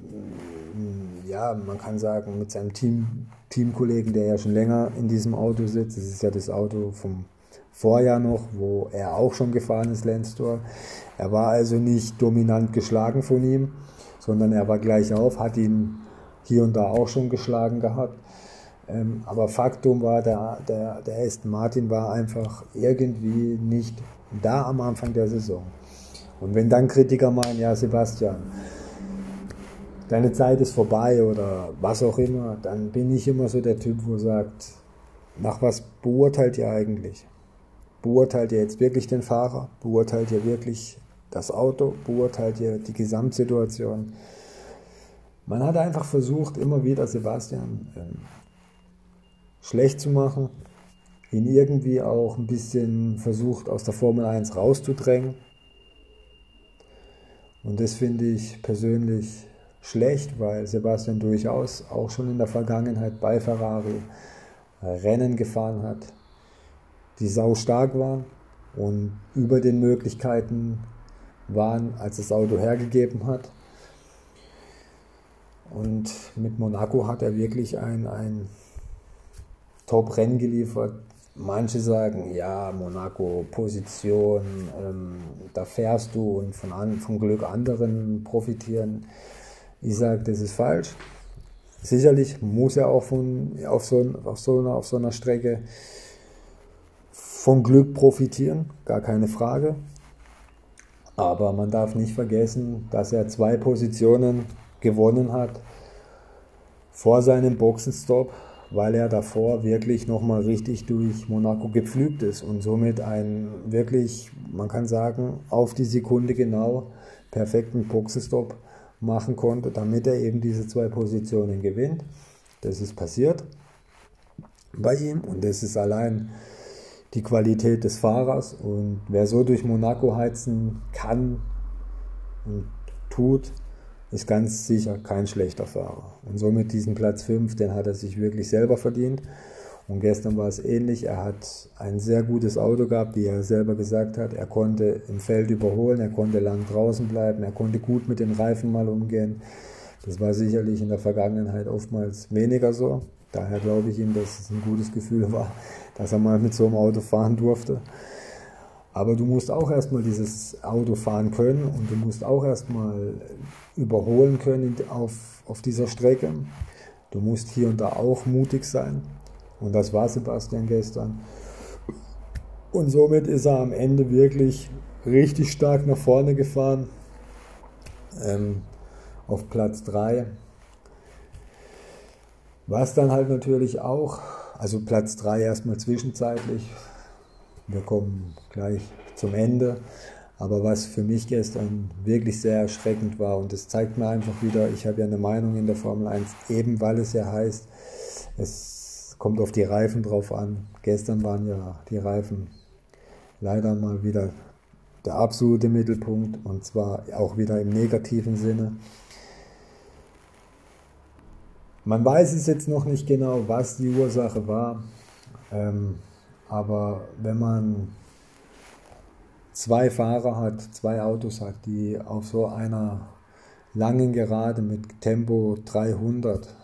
mm, ja, man kann sagen, mit seinem Team, Teamkollegen, der ja schon länger in diesem Auto sitzt, das ist ja das Auto vom Vorjahr noch, wo er auch schon gefahren ist, Lenstor. Er war also nicht dominant geschlagen von ihm, sondern er war gleich auf, hat ihn hier und da auch schon geschlagen gehabt. Ähm, aber Faktum war, der, der, der Aston Martin war einfach irgendwie nicht da am Anfang der Saison. Und wenn dann Kritiker meinen, ja Sebastian, deine Zeit ist vorbei oder was auch immer, dann bin ich immer so der Typ, wo sagt, nach was beurteilt ihr eigentlich? Beurteilt ihr jetzt wirklich den Fahrer? Beurteilt ihr wirklich das Auto? Beurteilt ihr die Gesamtsituation? Man hat einfach versucht, immer wieder Sebastian ähm, schlecht zu machen, ihn irgendwie auch ein bisschen versucht, aus der Formel 1 rauszudrängen. Und das finde ich persönlich schlecht, weil Sebastian durchaus auch schon in der Vergangenheit bei Ferrari Rennen gefahren hat, die sau stark waren und über den Möglichkeiten waren, als das Auto hergegeben hat. Und mit Monaco hat er wirklich ein, ein Top-Rennen geliefert. Manche sagen, ja, Monaco, Position, ähm, da fährst du und von, an, von Glück anderen profitieren. Ich sage, das ist falsch. Sicherlich muss er auch von, auf, so, auf, so einer, auf so einer Strecke von Glück profitieren, gar keine Frage. Aber man darf nicht vergessen, dass er zwei Positionen gewonnen hat vor seinem Boxenstopp, weil er davor wirklich nochmal richtig durch Monaco gepflügt ist und somit einen wirklich, man kann sagen, auf die Sekunde genau perfekten Boxenstopp machen konnte, damit er eben diese zwei Positionen gewinnt. Das ist passiert bei ihm und das ist allein die Qualität des Fahrers. Und wer so durch Monaco heizen kann und tut, ist ganz sicher kein schlechter Fahrer. Und somit diesen Platz 5, den hat er sich wirklich selber verdient. Und gestern war es ähnlich. Er hat ein sehr gutes Auto gehabt, wie er selber gesagt hat. Er konnte im Feld überholen, er konnte lang draußen bleiben, er konnte gut mit den Reifen mal umgehen. Das war sicherlich in der Vergangenheit oftmals weniger so. Daher glaube ich ihm, dass es ein gutes Gefühl war, dass er mal mit so einem Auto fahren durfte. Aber du musst auch erstmal dieses Auto fahren können und du musst auch erstmal überholen können auf, auf dieser Strecke. Du musst hier und da auch mutig sein. Und das war Sebastian gestern. Und somit ist er am Ende wirklich richtig stark nach vorne gefahren. Ähm, auf Platz 3. Was dann halt natürlich auch also Platz 3 erstmal zwischenzeitlich. Wir kommen gleich zum Ende. Aber was für mich gestern wirklich sehr erschreckend war, und das zeigt mir einfach wieder, ich habe ja eine Meinung in der Formel 1, eben weil es ja heißt, es kommt auf die Reifen drauf an. Gestern waren ja die Reifen leider mal wieder der absolute Mittelpunkt und zwar auch wieder im negativen Sinne. Man weiß es jetzt noch nicht genau, was die Ursache war, ähm, aber wenn man zwei Fahrer hat, zwei Autos hat, die auf so einer langen Gerade mit Tempo 300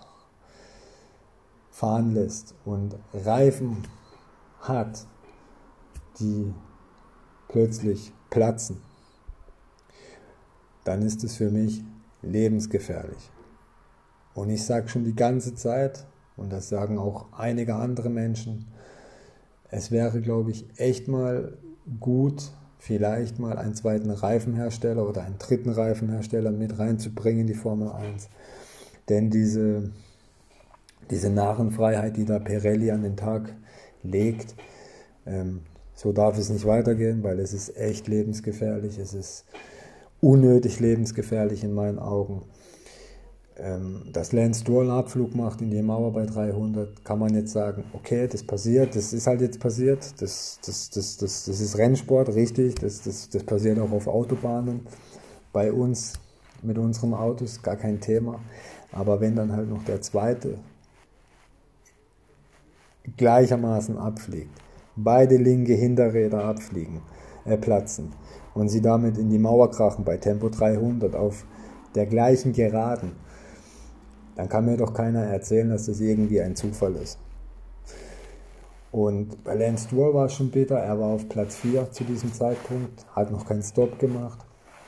fahren lässt und Reifen hat, die plötzlich platzen, dann ist es für mich lebensgefährlich. Und ich sage schon die ganze Zeit, und das sagen auch einige andere Menschen, es wäre, glaube ich, echt mal gut, vielleicht mal einen zweiten Reifenhersteller oder einen dritten Reifenhersteller mit reinzubringen in die Formel 1. Denn diese, diese Narrenfreiheit, die da Pirelli an den Tag legt, ähm, so darf es nicht weitergehen, weil es ist echt lebensgefährlich, es ist unnötig lebensgefährlich in meinen Augen. Ähm, dass Lance Stroll einen Abflug macht in die Mauer bei 300, kann man jetzt sagen, okay, das passiert, das ist halt jetzt passiert, das, das, das, das, das ist Rennsport, richtig, das, das, das passiert auch auf Autobahnen. Bei uns mit unseren Autos gar kein Thema. Aber wenn dann halt noch der zweite gleichermaßen abfliegt, beide linke Hinterräder abfliegen, äh, platzen und sie damit in die Mauer krachen bei Tempo 300 auf der gleichen Geraden, dann kann mir doch keiner erzählen, dass das irgendwie ein Zufall ist. Und bei Lance Stroll war es schon bitter, er war auf Platz 4 zu diesem Zeitpunkt, hat noch keinen Stop gemacht,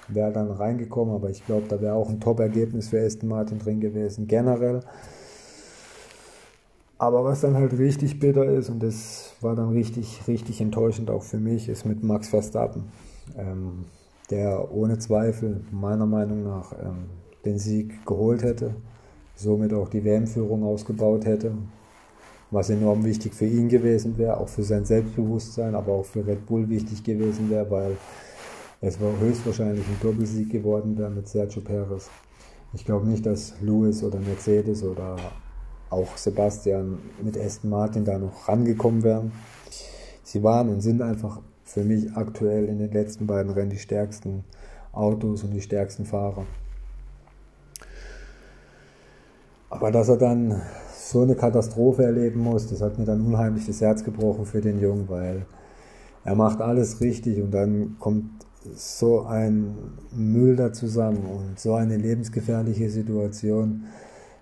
wäre dann reingekommen, aber ich glaube, da wäre auch ein Top-Ergebnis für Aston Martin drin gewesen, generell. Aber was dann halt richtig bitter ist, und das war dann richtig, richtig enttäuschend auch für mich, ist mit Max Verstappen, ähm, der ohne Zweifel meiner Meinung nach ähm, den Sieg geholt hätte somit auch die WM-Führung ausgebaut hätte, was enorm wichtig für ihn gewesen wäre, auch für sein Selbstbewusstsein, aber auch für Red Bull wichtig gewesen wäre, weil es war höchstwahrscheinlich ein Doppelsieg geworden wäre mit Sergio Perez. Ich glaube nicht, dass Lewis oder Mercedes oder auch Sebastian mit Aston Martin da noch rangekommen wären. Sie waren und sind einfach für mich aktuell in den letzten beiden Rennen die stärksten Autos und die stärksten Fahrer. Aber dass er dann so eine Katastrophe erleben muss, das hat mir dann unheimlich das Herz gebrochen für den Jungen, weil er macht alles richtig und dann kommt so ein Müll da zusammen und so eine lebensgefährliche Situation.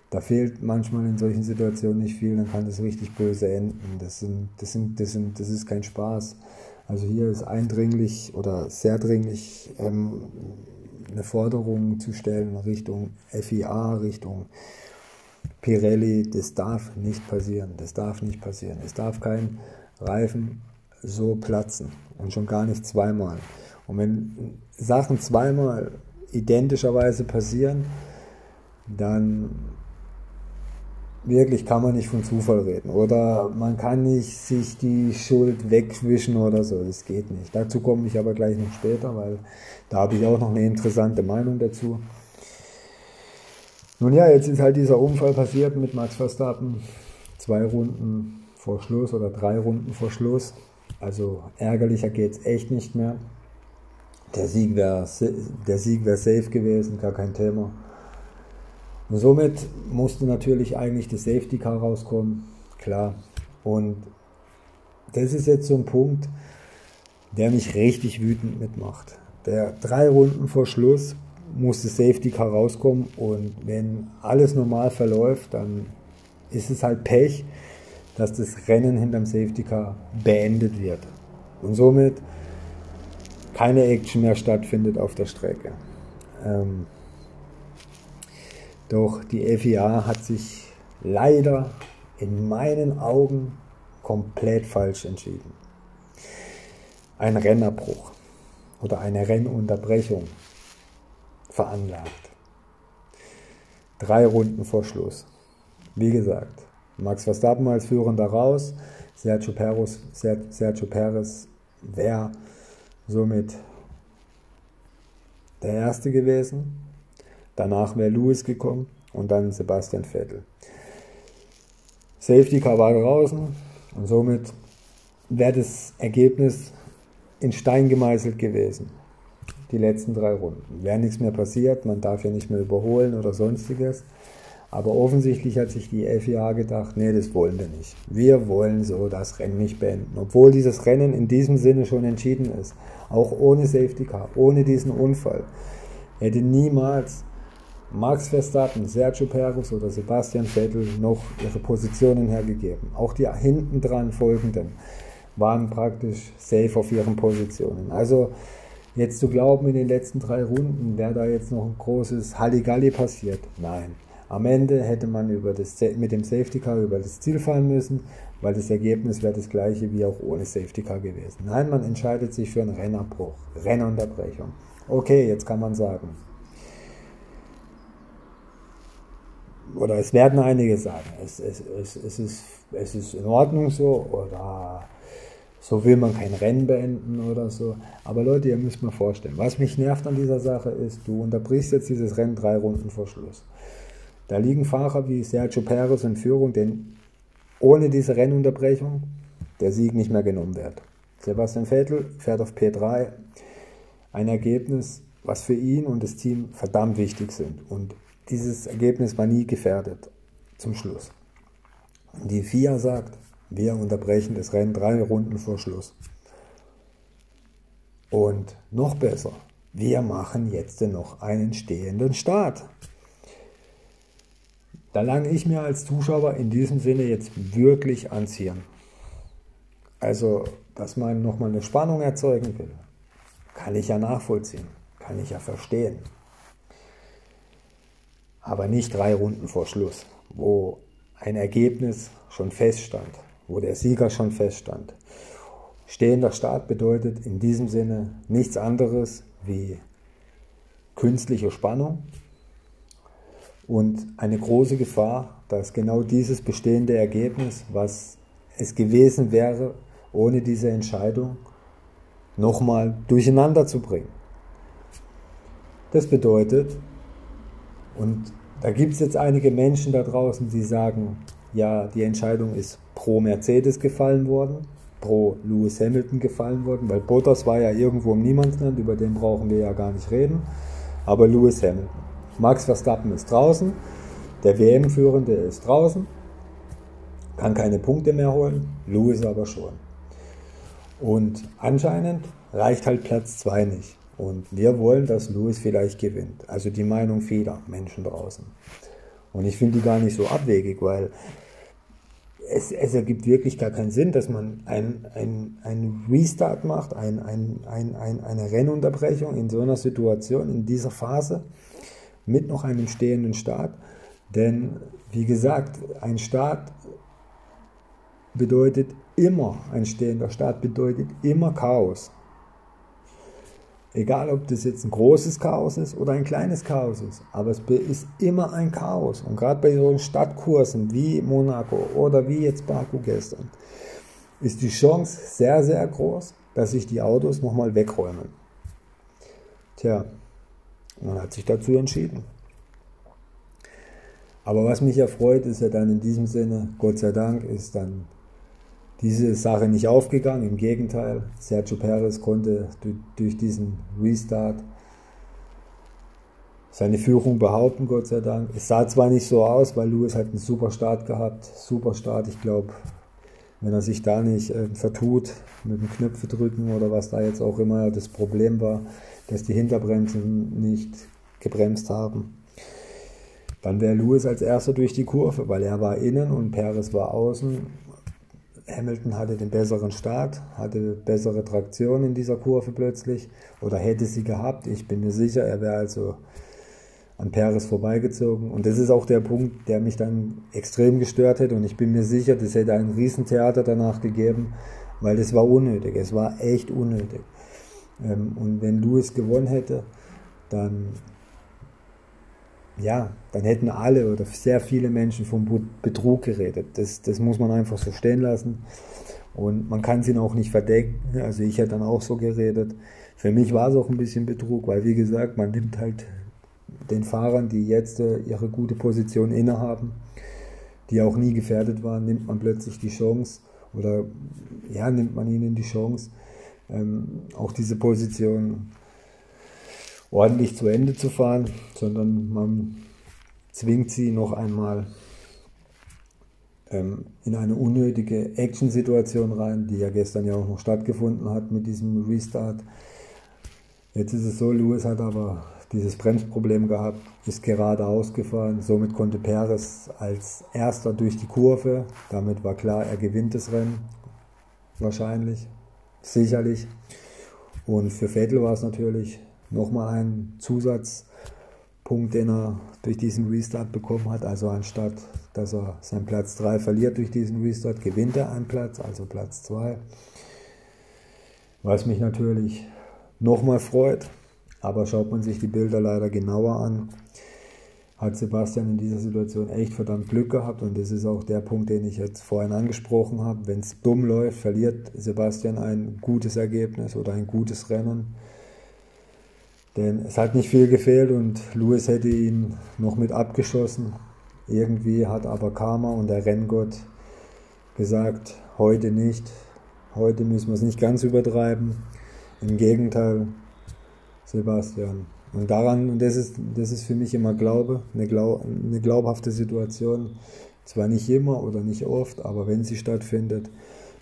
Da fehlt manchmal in solchen Situationen nicht viel, dann kann das richtig böse enden. Das, sind, das, sind, das, sind, das ist kein Spaß. Also hier ist eindringlich oder sehr dringlich ähm, eine Forderung zu stellen Richtung FIA, Richtung Pirelli, das darf nicht passieren. Das darf nicht passieren. Es darf kein Reifen so platzen und schon gar nicht zweimal. Und wenn Sachen zweimal identischerweise passieren, dann wirklich kann man nicht von Zufall reden oder man kann nicht sich die Schuld wegwischen oder so, das geht nicht. Dazu komme ich aber gleich noch später, weil da habe ich auch noch eine interessante Meinung dazu. Nun ja, jetzt ist halt dieser Unfall passiert mit Max Verstappen. Zwei Runden vor Schluss oder drei Runden vor Schluss. Also ärgerlicher geht es echt nicht mehr. Der Sieg wäre wär safe gewesen, gar kein Thema. Und somit musste natürlich eigentlich das Safety Car rauskommen, klar. Und das ist jetzt so ein Punkt, der mich richtig wütend mitmacht. Der drei Runden vor Schluss muss das Safety Car rauskommen und wenn alles normal verläuft, dann ist es halt Pech, dass das Rennen hinterm Safety Car beendet wird und somit keine Action mehr stattfindet auf der Strecke. Ähm, doch die FIA hat sich leider in meinen Augen komplett falsch entschieden. Ein Rennerbruch oder eine Rennunterbrechung veranlagt. Drei Runden vor Schluss. Wie gesagt, Max Verstappen als Führender raus, Sergio Perez, Sergio Perez wäre somit der Erste gewesen. Danach wäre Lewis gekommen und dann Sebastian Vettel. Safety Car war draußen und somit wäre das Ergebnis in Stein gemeißelt gewesen. Die letzten drei Runden. Wäre nichts mehr passiert, man darf ja nicht mehr überholen oder sonstiges. Aber offensichtlich hat sich die FIA gedacht, nee, das wollen wir nicht. Wir wollen so das Rennen nicht beenden. Obwohl dieses Rennen in diesem Sinne schon entschieden ist. Auch ohne Safety Car, ohne diesen Unfall. Hätte niemals Max Verstappen, Sergio Perez oder Sebastian Vettel noch ihre Positionen hergegeben. Auch die hinten dran folgenden waren praktisch safe auf ihren Positionen. Also jetzt zu glauben, in den letzten drei Runden wäre da jetzt noch ein großes Halligalli passiert. Nein. Am Ende hätte man über das, mit dem Safety Car über das Ziel fahren müssen, weil das Ergebnis wäre das gleiche wie auch ohne Safety Car gewesen. Nein, man entscheidet sich für einen Rennabbruch, Rennunterbrechung. Okay, jetzt kann man sagen. Oder es werden einige sagen, es, es, es, es, ist, es ist in Ordnung so oder so will man kein Rennen beenden oder so. Aber Leute, ihr müsst mal vorstellen, was mich nervt an dieser Sache ist, du unterbrichst jetzt dieses Rennen drei Runden vor Schluss. Da liegen Fahrer wie Sergio Perez in Führung, denn ohne diese Rennunterbrechung der Sieg nicht mehr genommen wird. Sebastian Vettel fährt auf P3. Ein Ergebnis, was für ihn und das Team verdammt wichtig sind. Und dieses Ergebnis war nie gefährdet zum Schluss. Und die FIA sagt, wir unterbrechen das Rennen drei Runden vor Schluss. Und noch besser, wir machen jetzt noch einen stehenden Start. Da lange ich mir als Zuschauer in diesem Sinne jetzt wirklich anziehen. Also, dass man nochmal eine Spannung erzeugen will, kann ich ja nachvollziehen, kann ich ja verstehen. Aber nicht drei Runden vor Schluss, wo ein Ergebnis schon feststand, wo der Sieger schon feststand. Stehender Start bedeutet in diesem Sinne nichts anderes wie künstliche Spannung, und eine große Gefahr, dass genau dieses bestehende Ergebnis, was es gewesen wäre, ohne diese Entscheidung, nochmal durcheinander zu bringen. Das bedeutet, und da gibt es jetzt einige Menschen da draußen, die sagen, ja, die Entscheidung ist pro Mercedes gefallen worden, pro Lewis Hamilton gefallen worden, weil Bottas war ja irgendwo im Niemandsland, über den brauchen wir ja gar nicht reden, aber Lewis Hamilton. Max Verstappen ist draußen, der WM-Führende ist draußen, kann keine Punkte mehr holen, Lewis aber schon. Und anscheinend reicht halt Platz 2 nicht. Und wir wollen, dass Lewis vielleicht gewinnt. Also die Meinung vieler Menschen draußen. Und ich finde die gar nicht so abwegig, weil es, es ergibt wirklich gar keinen Sinn, dass man einen ein Restart macht, ein, ein, ein, ein, eine Rennunterbrechung in so einer Situation, in dieser Phase mit noch einem stehenden Staat. Denn, wie gesagt, ein Staat bedeutet immer, ein stehender Staat bedeutet immer Chaos. Egal, ob das jetzt ein großes Chaos ist oder ein kleines Chaos ist, aber es ist immer ein Chaos. Und gerade bei so Stadtkursen wie Monaco oder wie jetzt Baku gestern, ist die Chance sehr, sehr groß, dass sich die Autos nochmal wegräumen. Tja, man hat sich dazu entschieden. Aber was mich erfreut, ist ja dann in diesem Sinne, Gott sei Dank, ist dann diese Sache nicht aufgegangen. Im Gegenteil, Sergio Perez konnte durch diesen Restart seine Führung behaupten, Gott sei Dank. Es sah zwar nicht so aus, weil Lewis hat einen super Start gehabt, super Start. Ich glaube, wenn er sich da nicht äh, vertut mit dem Knöpfe drücken oder was da jetzt auch immer das Problem war, dass die Hinterbremsen nicht gebremst haben. Dann wäre Lewis als erster durch die Kurve, weil er war innen und Perez war außen. Hamilton hatte den besseren Start, hatte bessere Traktion in dieser Kurve plötzlich oder hätte sie gehabt. Ich bin mir sicher, er wäre also an Perez vorbeigezogen. Und das ist auch der Punkt, der mich dann extrem gestört hätte. Und ich bin mir sicher, das hätte ein Riesentheater danach gegeben, weil das war unnötig. Es war echt unnötig. Ähm, und wenn Lewis gewonnen hätte, dann, ja, dann hätten alle oder sehr viele Menschen vom Betrug geredet. Das, das muss man einfach so stehen lassen. Und man kann es ihnen auch nicht verdecken. Also ich hätte dann auch so geredet. Für mich war es auch ein bisschen Betrug, weil wie gesagt, man nimmt halt den Fahrern, die jetzt äh, ihre gute Position innehaben, die auch nie gefährdet waren, nimmt man plötzlich die Chance oder ja, nimmt man ihnen die Chance, ähm, auch diese Position ordentlich zu Ende zu fahren, sondern man zwingt sie noch einmal ähm, in eine unnötige Action-Situation rein, die ja gestern ja auch noch stattgefunden hat mit diesem Restart. Jetzt ist es so, Lewis hat aber dieses Bremsproblem gehabt, ist gerade ausgefahren. Somit konnte Perez als erster durch die Kurve. Damit war klar, er gewinnt das Rennen. Wahrscheinlich, sicherlich. Und für Vettel war es natürlich nochmal ein Zusatzpunkt, den er durch diesen Restart bekommen hat. Also anstatt, dass er seinen Platz 3 verliert durch diesen Restart, gewinnt er einen Platz, also Platz 2. Was mich natürlich nochmal freut, aber schaut man sich die Bilder leider genauer an, hat Sebastian in dieser Situation echt verdammt Glück gehabt und das ist auch der Punkt, den ich jetzt vorhin angesprochen habe. Wenn es dumm läuft, verliert Sebastian ein gutes Ergebnis oder ein gutes Rennen. Denn es hat nicht viel gefehlt und Lewis hätte ihn noch mit abgeschossen. Irgendwie hat aber Karma und der Renngott gesagt, heute nicht, heute müssen wir es nicht ganz übertreiben. Im Gegenteil, Sebastian. Und daran, und das ist, das ist für mich immer Glaube, eine, Glaub, eine glaubhafte Situation. Zwar nicht immer oder nicht oft, aber wenn sie stattfindet,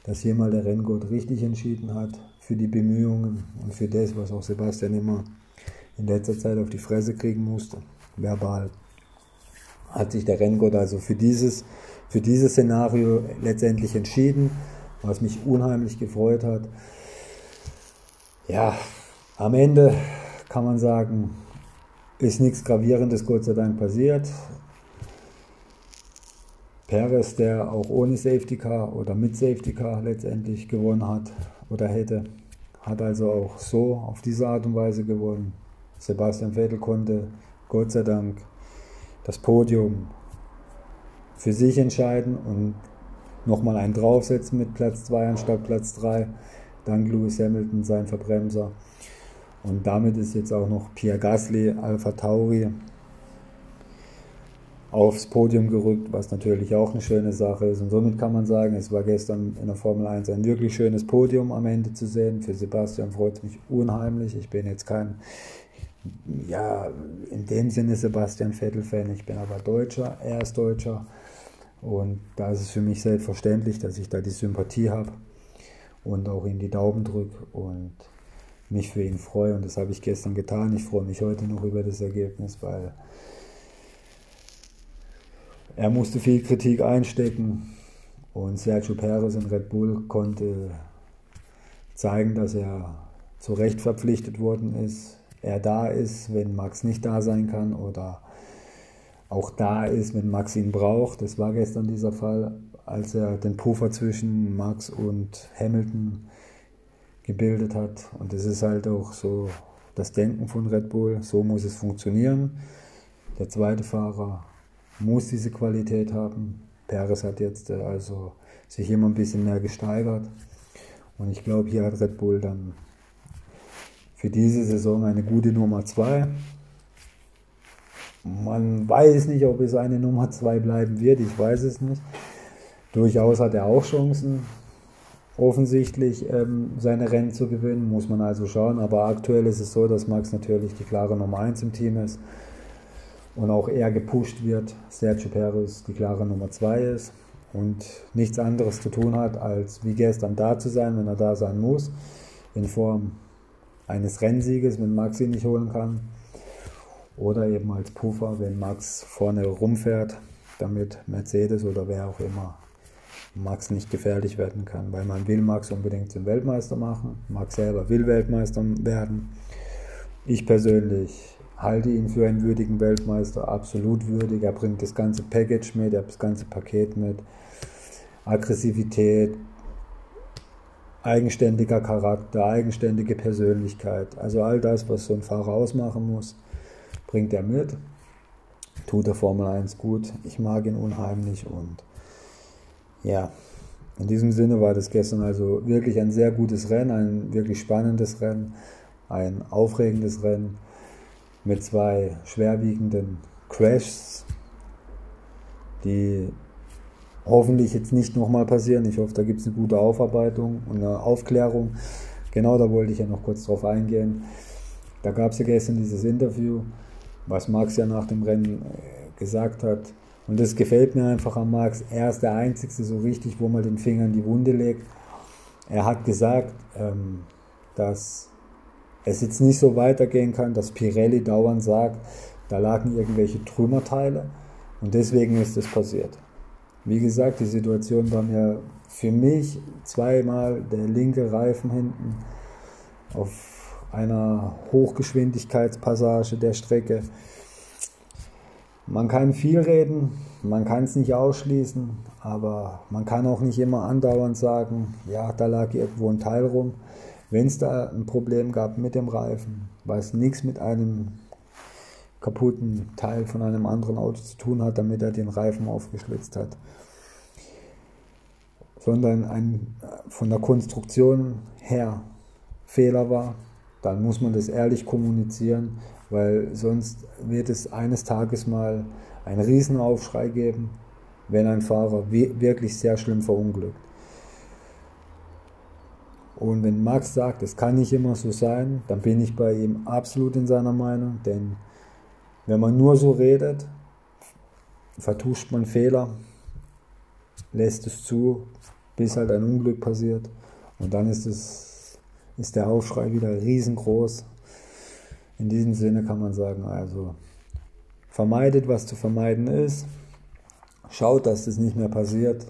dass mal der Renngott richtig entschieden hat für die Bemühungen und für das, was auch Sebastian immer in letzter Zeit auf die Fresse kriegen musste, verbal. Hat sich der Renngott also für dieses, für dieses Szenario letztendlich entschieden, was mich unheimlich gefreut hat. Ja, am Ende kann man sagen, ist nichts Gravierendes Gott sei Dank passiert. Perez, der auch ohne Safety Car oder mit Safety Car letztendlich gewonnen hat oder hätte, hat also auch so auf diese Art und Weise gewonnen. Sebastian Vettel konnte Gott sei Dank das Podium für sich entscheiden und nochmal einen draufsetzen mit Platz 2 anstatt Platz 3. Dank Lewis Hamilton, sein Verbremser. Und damit ist jetzt auch noch Pierre Gasly, Alpha Tauri aufs Podium gerückt, was natürlich auch eine schöne Sache ist. Und somit kann man sagen, es war gestern in der Formel 1 ein wirklich schönes Podium am Ende zu sehen. Für Sebastian freut es mich unheimlich. Ich bin jetzt kein, ja, in dem Sinne Sebastian Vettel-Fan, ich bin aber Deutscher, er ist Deutscher. Und da ist es für mich selbstverständlich, dass ich da die Sympathie habe und auch ihm die Daumen drücke. Und mich für ihn freue. Und das habe ich gestern getan. Ich freue mich heute noch über das Ergebnis, weil er musste viel Kritik einstecken. Und Sergio Perez in Red Bull konnte zeigen, dass er zu Recht verpflichtet worden ist. Er da ist, wenn Max nicht da sein kann oder auch da ist, wenn Max ihn braucht. Das war gestern dieser Fall, als er den Puffer zwischen Max und Hamilton gebildet hat. Und das ist halt auch so das Denken von Red Bull. So muss es funktionieren. Der zweite Fahrer muss diese Qualität haben. Perez hat jetzt äh, also sich immer ein bisschen mehr gesteigert. Und ich glaube, hier hat Red Bull dann für diese Saison eine gute Nummer 2. Man weiß nicht, ob es eine Nummer 2 bleiben wird, ich weiß es nicht. Durchaus hat er auch Chancen offensichtlich ähm, seine Rennen zu gewinnen, muss man also schauen. Aber aktuell ist es so, dass Max natürlich die klare Nummer 1 im Team ist und auch er gepusht wird. Sergio Perez die klare Nummer 2 ist und nichts anderes zu tun hat, als wie gestern da zu sein, wenn er da sein muss, in Form eines Rennsieges, wenn Max ihn nicht holen kann. Oder eben als Puffer, wenn Max vorne rumfährt, damit Mercedes oder wer auch immer Max nicht gefährlich werden kann, weil man will Max unbedingt zum Weltmeister machen. Max selber will Weltmeister werden. Ich persönlich halte ihn für einen würdigen Weltmeister, absolut würdig. Er bringt das ganze Package mit, er hat das ganze Paket mit. Aggressivität, eigenständiger Charakter, eigenständige Persönlichkeit. Also all das, was so ein Fahrer ausmachen muss, bringt er mit. Tut der Formel 1 gut. Ich mag ihn unheimlich und ja, in diesem Sinne war das gestern also wirklich ein sehr gutes Rennen, ein wirklich spannendes Rennen, ein aufregendes Rennen mit zwei schwerwiegenden Crashs, die hoffentlich jetzt nicht nochmal passieren. Ich hoffe, da gibt es eine gute Aufarbeitung und eine Aufklärung. Genau da wollte ich ja noch kurz drauf eingehen. da gab es ja gestern dieses Interview, was Max ja nach dem Rennen äh, gesagt hat. Und das gefällt mir einfach an Max. Er ist der Einzige so richtig, wo man den Finger in die Wunde legt. Er hat gesagt, ähm, dass es jetzt nicht so weitergehen kann, dass Pirelli dauernd sagt, da lagen irgendwelche Trümmerteile und deswegen ist das passiert. Wie gesagt, die Situation war mir für mich zweimal der linke Reifen hinten auf einer Hochgeschwindigkeitspassage der Strecke. Man kann viel reden, man kann es nicht ausschließen, aber man kann auch nicht immer andauernd sagen, ja, da lag irgendwo ein Teil rum. Wenn es da ein Problem gab mit dem Reifen, was nichts mit einem kaputten Teil von einem anderen Auto zu tun hat, damit er den Reifen aufgeschlitzt hat, sondern ein von der Konstruktion her Fehler war, dann muss man das ehrlich kommunizieren, weil sonst wird es eines Tages mal einen Riesenaufschrei geben, wenn ein Fahrer wirklich sehr schlimm verunglückt. Und wenn Max sagt, es kann nicht immer so sein, dann bin ich bei ihm absolut in seiner Meinung, denn wenn man nur so redet, vertuscht man Fehler, lässt es zu, bis halt ein Unglück passiert und dann ist, es, ist der Aufschrei wieder riesengroß. In diesem Sinne kann man sagen, also vermeidet, was zu vermeiden ist, schaut, dass das nicht mehr passiert,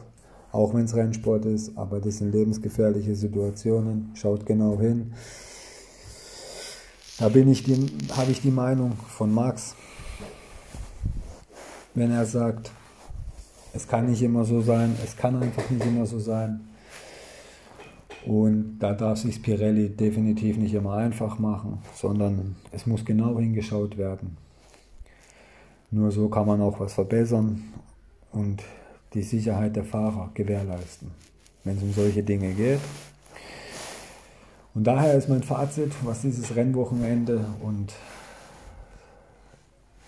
auch wenn es Rennsport ist, aber das sind lebensgefährliche Situationen, schaut genau hin. Da bin ich die, habe ich die Meinung von Max, wenn er sagt, es kann nicht immer so sein, es kann einfach nicht immer so sein. Und da darf sich Pirelli definitiv nicht immer einfach machen, sondern es muss genau hingeschaut werden. Nur so kann man auch was verbessern und die Sicherheit der Fahrer gewährleisten, wenn es um solche Dinge geht. Und daher ist mein Fazit, was dieses Rennwochenende und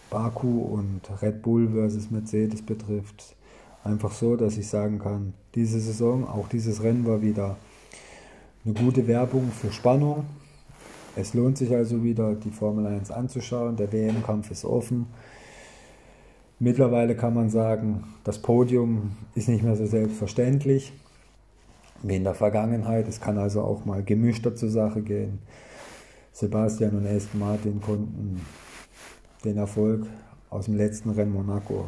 Baku und Red Bull versus Mercedes betrifft, einfach so, dass ich sagen kann, diese Saison, auch dieses Rennen war wieder eine gute Werbung für Spannung. Es lohnt sich also wieder, die Formel 1 anzuschauen. Der WM-Kampf ist offen. Mittlerweile kann man sagen, das Podium ist nicht mehr so selbstverständlich wie in der Vergangenheit. Es kann also auch mal gemischter zur Sache gehen. Sebastian und Aston Martin konnten den Erfolg aus dem letzten Rennen Monaco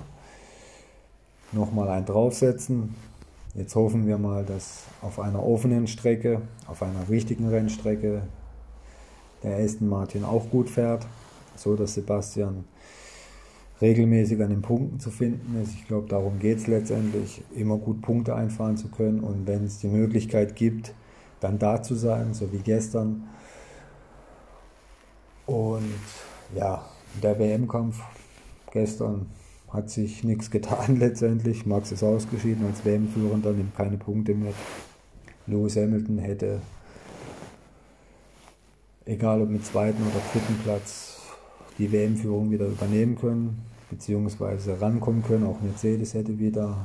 nochmal ein draufsetzen. Jetzt hoffen wir mal, dass auf einer offenen Strecke, auf einer richtigen Rennstrecke, der Aston Martin auch gut fährt, so dass Sebastian regelmäßig an den Punkten zu finden ist. Ich glaube, darum geht es letztendlich, immer gut Punkte einfahren zu können und wenn es die Möglichkeit gibt, dann da zu sein, so wie gestern. Und ja, der WM-Kampf gestern hat sich nichts getan letztendlich. Max ist ausgeschieden als WM-Führender, nimmt keine Punkte mit. Lewis Hamilton hätte, egal ob mit zweiten oder dritten Platz, die WM-Führung wieder übernehmen können, beziehungsweise rankommen können. Auch Mercedes hätte wieder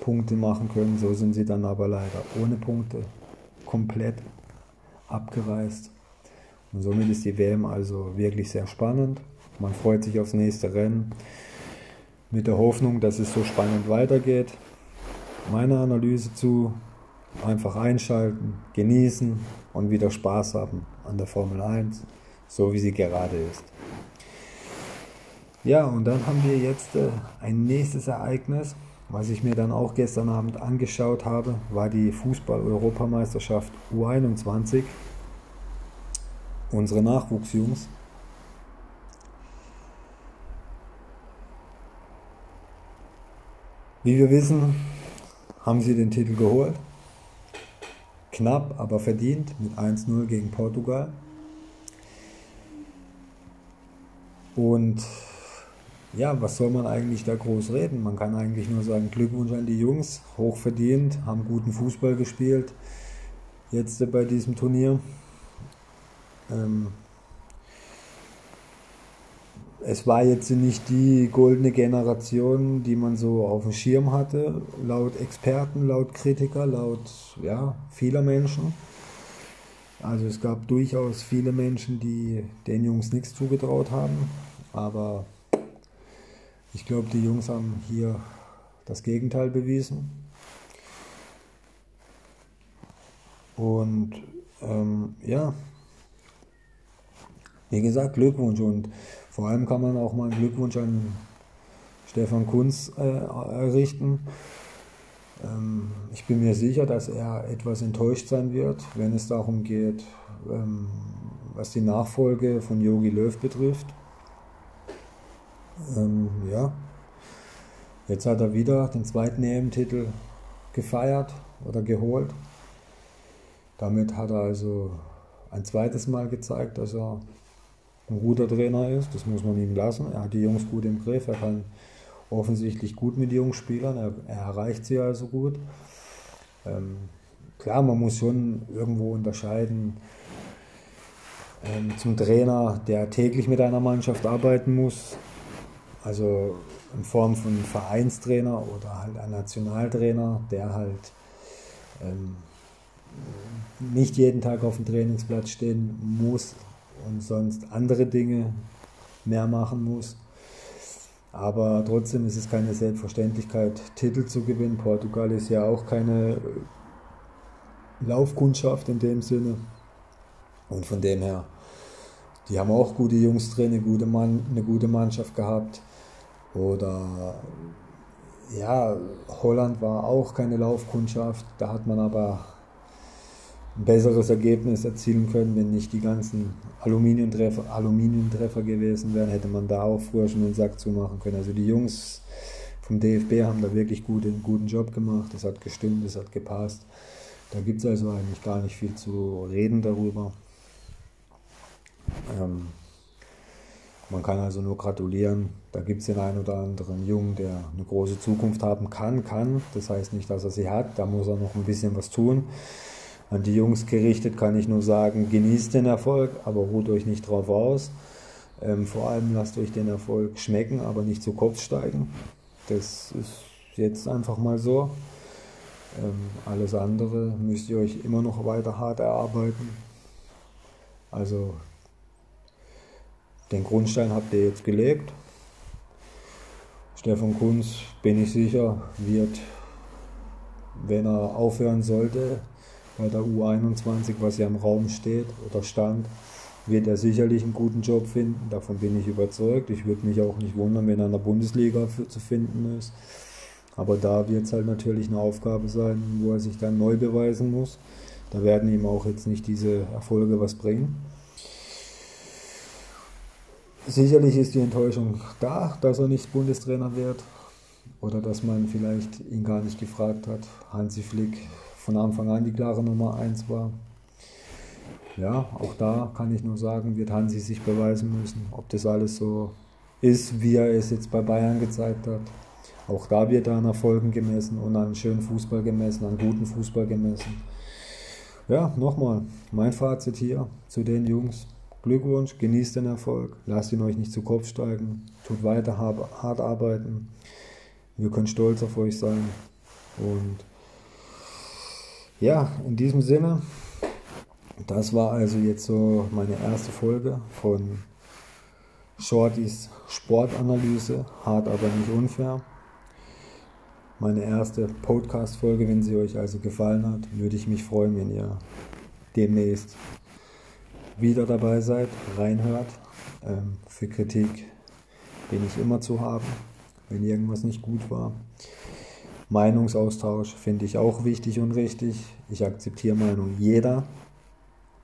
Punkte machen können. So sind sie dann aber leider ohne Punkte komplett abgereist. Und somit ist die WM also wirklich sehr spannend. Man freut sich aufs nächste Rennen mit der Hoffnung, dass es so spannend weitergeht. Meine Analyse zu einfach einschalten, genießen und wieder Spaß haben an der Formel 1, so wie sie gerade ist. Ja, und dann haben wir jetzt äh, ein nächstes Ereignis, was ich mir dann auch gestern Abend angeschaut habe, war die Fußball-Europameisterschaft U21 unsere Nachwuchsjungs. Wie wir wissen, haben sie den Titel geholt. Knapp, aber verdient mit 1-0 gegen Portugal. Und ja, was soll man eigentlich da groß reden? Man kann eigentlich nur sagen, Glückwunsch an die Jungs, hochverdient, haben guten Fußball gespielt. Jetzt bei diesem Turnier. Ähm, es war jetzt nicht die goldene Generation, die man so auf dem Schirm hatte, laut Experten, laut Kritiker, laut ja, vieler Menschen. Also es gab durchaus viele Menschen, die den Jungs nichts zugetraut haben, aber ich glaube, die Jungs haben hier das Gegenteil bewiesen. Und ähm, ja, wie gesagt, Glückwunsch und vor allem kann man auch mal einen Glückwunsch an Stefan Kunz äh, errichten. Ähm, ich bin mir sicher, dass er etwas enttäuscht sein wird, wenn es darum geht, ähm, was die Nachfolge von Yogi Löw betrifft. Ähm, ja, jetzt hat er wieder den zweiten EM-Titel gefeiert oder geholt. Damit hat er also ein zweites Mal gezeigt, dass er ein guter Trainer ist. Das muss man ihm lassen. Er hat die Jungs gut im Griff. Er kann offensichtlich gut mit jungen Spielern. Er, er erreicht sie also gut. Ähm, klar, man muss schon irgendwo unterscheiden ähm, zum Trainer, der täglich mit einer Mannschaft arbeiten muss. Also in Form von Vereinstrainer oder halt ein Nationaltrainer, der halt ähm, nicht jeden Tag auf dem Trainingsplatz stehen muss und sonst andere Dinge mehr machen muss. Aber trotzdem ist es keine Selbstverständlichkeit, Titel zu gewinnen. Portugal ist ja auch keine Laufkundschaft in dem Sinne. Und von dem her, die haben auch gute Jungs drin, eine gute, Mann, eine gute Mannschaft gehabt. Oder ja, Holland war auch keine Laufkundschaft. Da hat man aber besseres Ergebnis erzielen können, wenn nicht die ganzen Aluminiumtreffer, Aluminiumtreffer gewesen wären, hätte man da auch früher schon den Sack zumachen können. Also die Jungs vom DFB haben da wirklich gut, einen guten Job gemacht, es hat gestimmt, es hat gepasst. Da gibt es also eigentlich gar nicht viel zu reden darüber. Ähm, man kann also nur gratulieren. Da gibt es den einen oder anderen Jungen, der eine große Zukunft haben kann, kann. Das heißt nicht, dass er sie hat. Da muss er noch ein bisschen was tun. An die Jungs gerichtet kann ich nur sagen, genießt den Erfolg, aber ruht euch nicht drauf aus. Ähm, vor allem lasst euch den Erfolg schmecken, aber nicht zu Kopf steigen. Das ist jetzt einfach mal so. Ähm, alles andere müsst ihr euch immer noch weiter hart erarbeiten. Also den Grundstein habt ihr jetzt gelegt. Stefan Kunz, bin ich sicher, wird, wenn er aufhören sollte, bei der U21, was ja im Raum steht oder stand, wird er sicherlich einen guten Job finden. Davon bin ich überzeugt. Ich würde mich auch nicht wundern, wenn er in der Bundesliga für, zu finden ist. Aber da wird es halt natürlich eine Aufgabe sein, wo er sich dann neu beweisen muss. Da werden ihm auch jetzt nicht diese Erfolge was bringen. Sicherlich ist die Enttäuschung da, dass er nicht Bundestrainer wird oder dass man vielleicht ihn gar nicht gefragt hat. Hansi Flick von Anfang an die klare Nummer 1 war. Ja, auch da kann ich nur sagen, wird Hansi sich beweisen müssen, ob das alles so ist, wie er es jetzt bei Bayern gezeigt hat. Auch da wird er an Erfolgen gemessen und an schönen Fußball gemessen, an guten Fußball gemessen. Ja, nochmal, mein Fazit hier zu den Jungs. Glückwunsch, genießt den Erfolg, lasst ihn euch nicht zu Kopf steigen, tut weiter hart arbeiten. Wir können stolz auf euch sein und ja, in diesem Sinne, das war also jetzt so meine erste Folge von Shortys Sportanalyse, hart aber nicht unfair. Meine erste Podcast-Folge, wenn sie euch also gefallen hat, würde ich mich freuen, wenn ihr demnächst wieder dabei seid, reinhört. Ähm, für Kritik bin ich immer zu haben, wenn irgendwas nicht gut war. Meinungsaustausch finde ich auch wichtig und richtig. Ich akzeptiere Meinung jeder,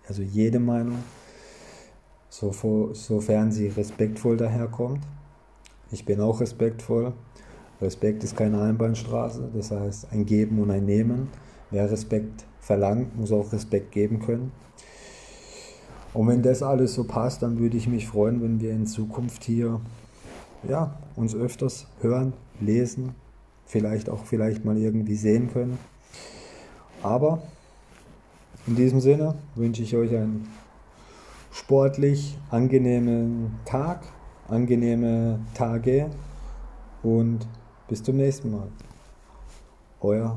also jede Meinung, sofern sie respektvoll daherkommt. Ich bin auch respektvoll. Respekt ist keine Einbahnstraße, das heißt ein Geben und ein Nehmen. Wer Respekt verlangt, muss auch Respekt geben können. Und wenn das alles so passt, dann würde ich mich freuen, wenn wir in Zukunft hier ja, uns öfters hören, lesen, vielleicht auch vielleicht mal irgendwie sehen können. Aber in diesem Sinne wünsche ich euch einen sportlich angenehmen Tag, angenehme Tage und bis zum nächsten Mal. Euer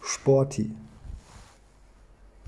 Sporty.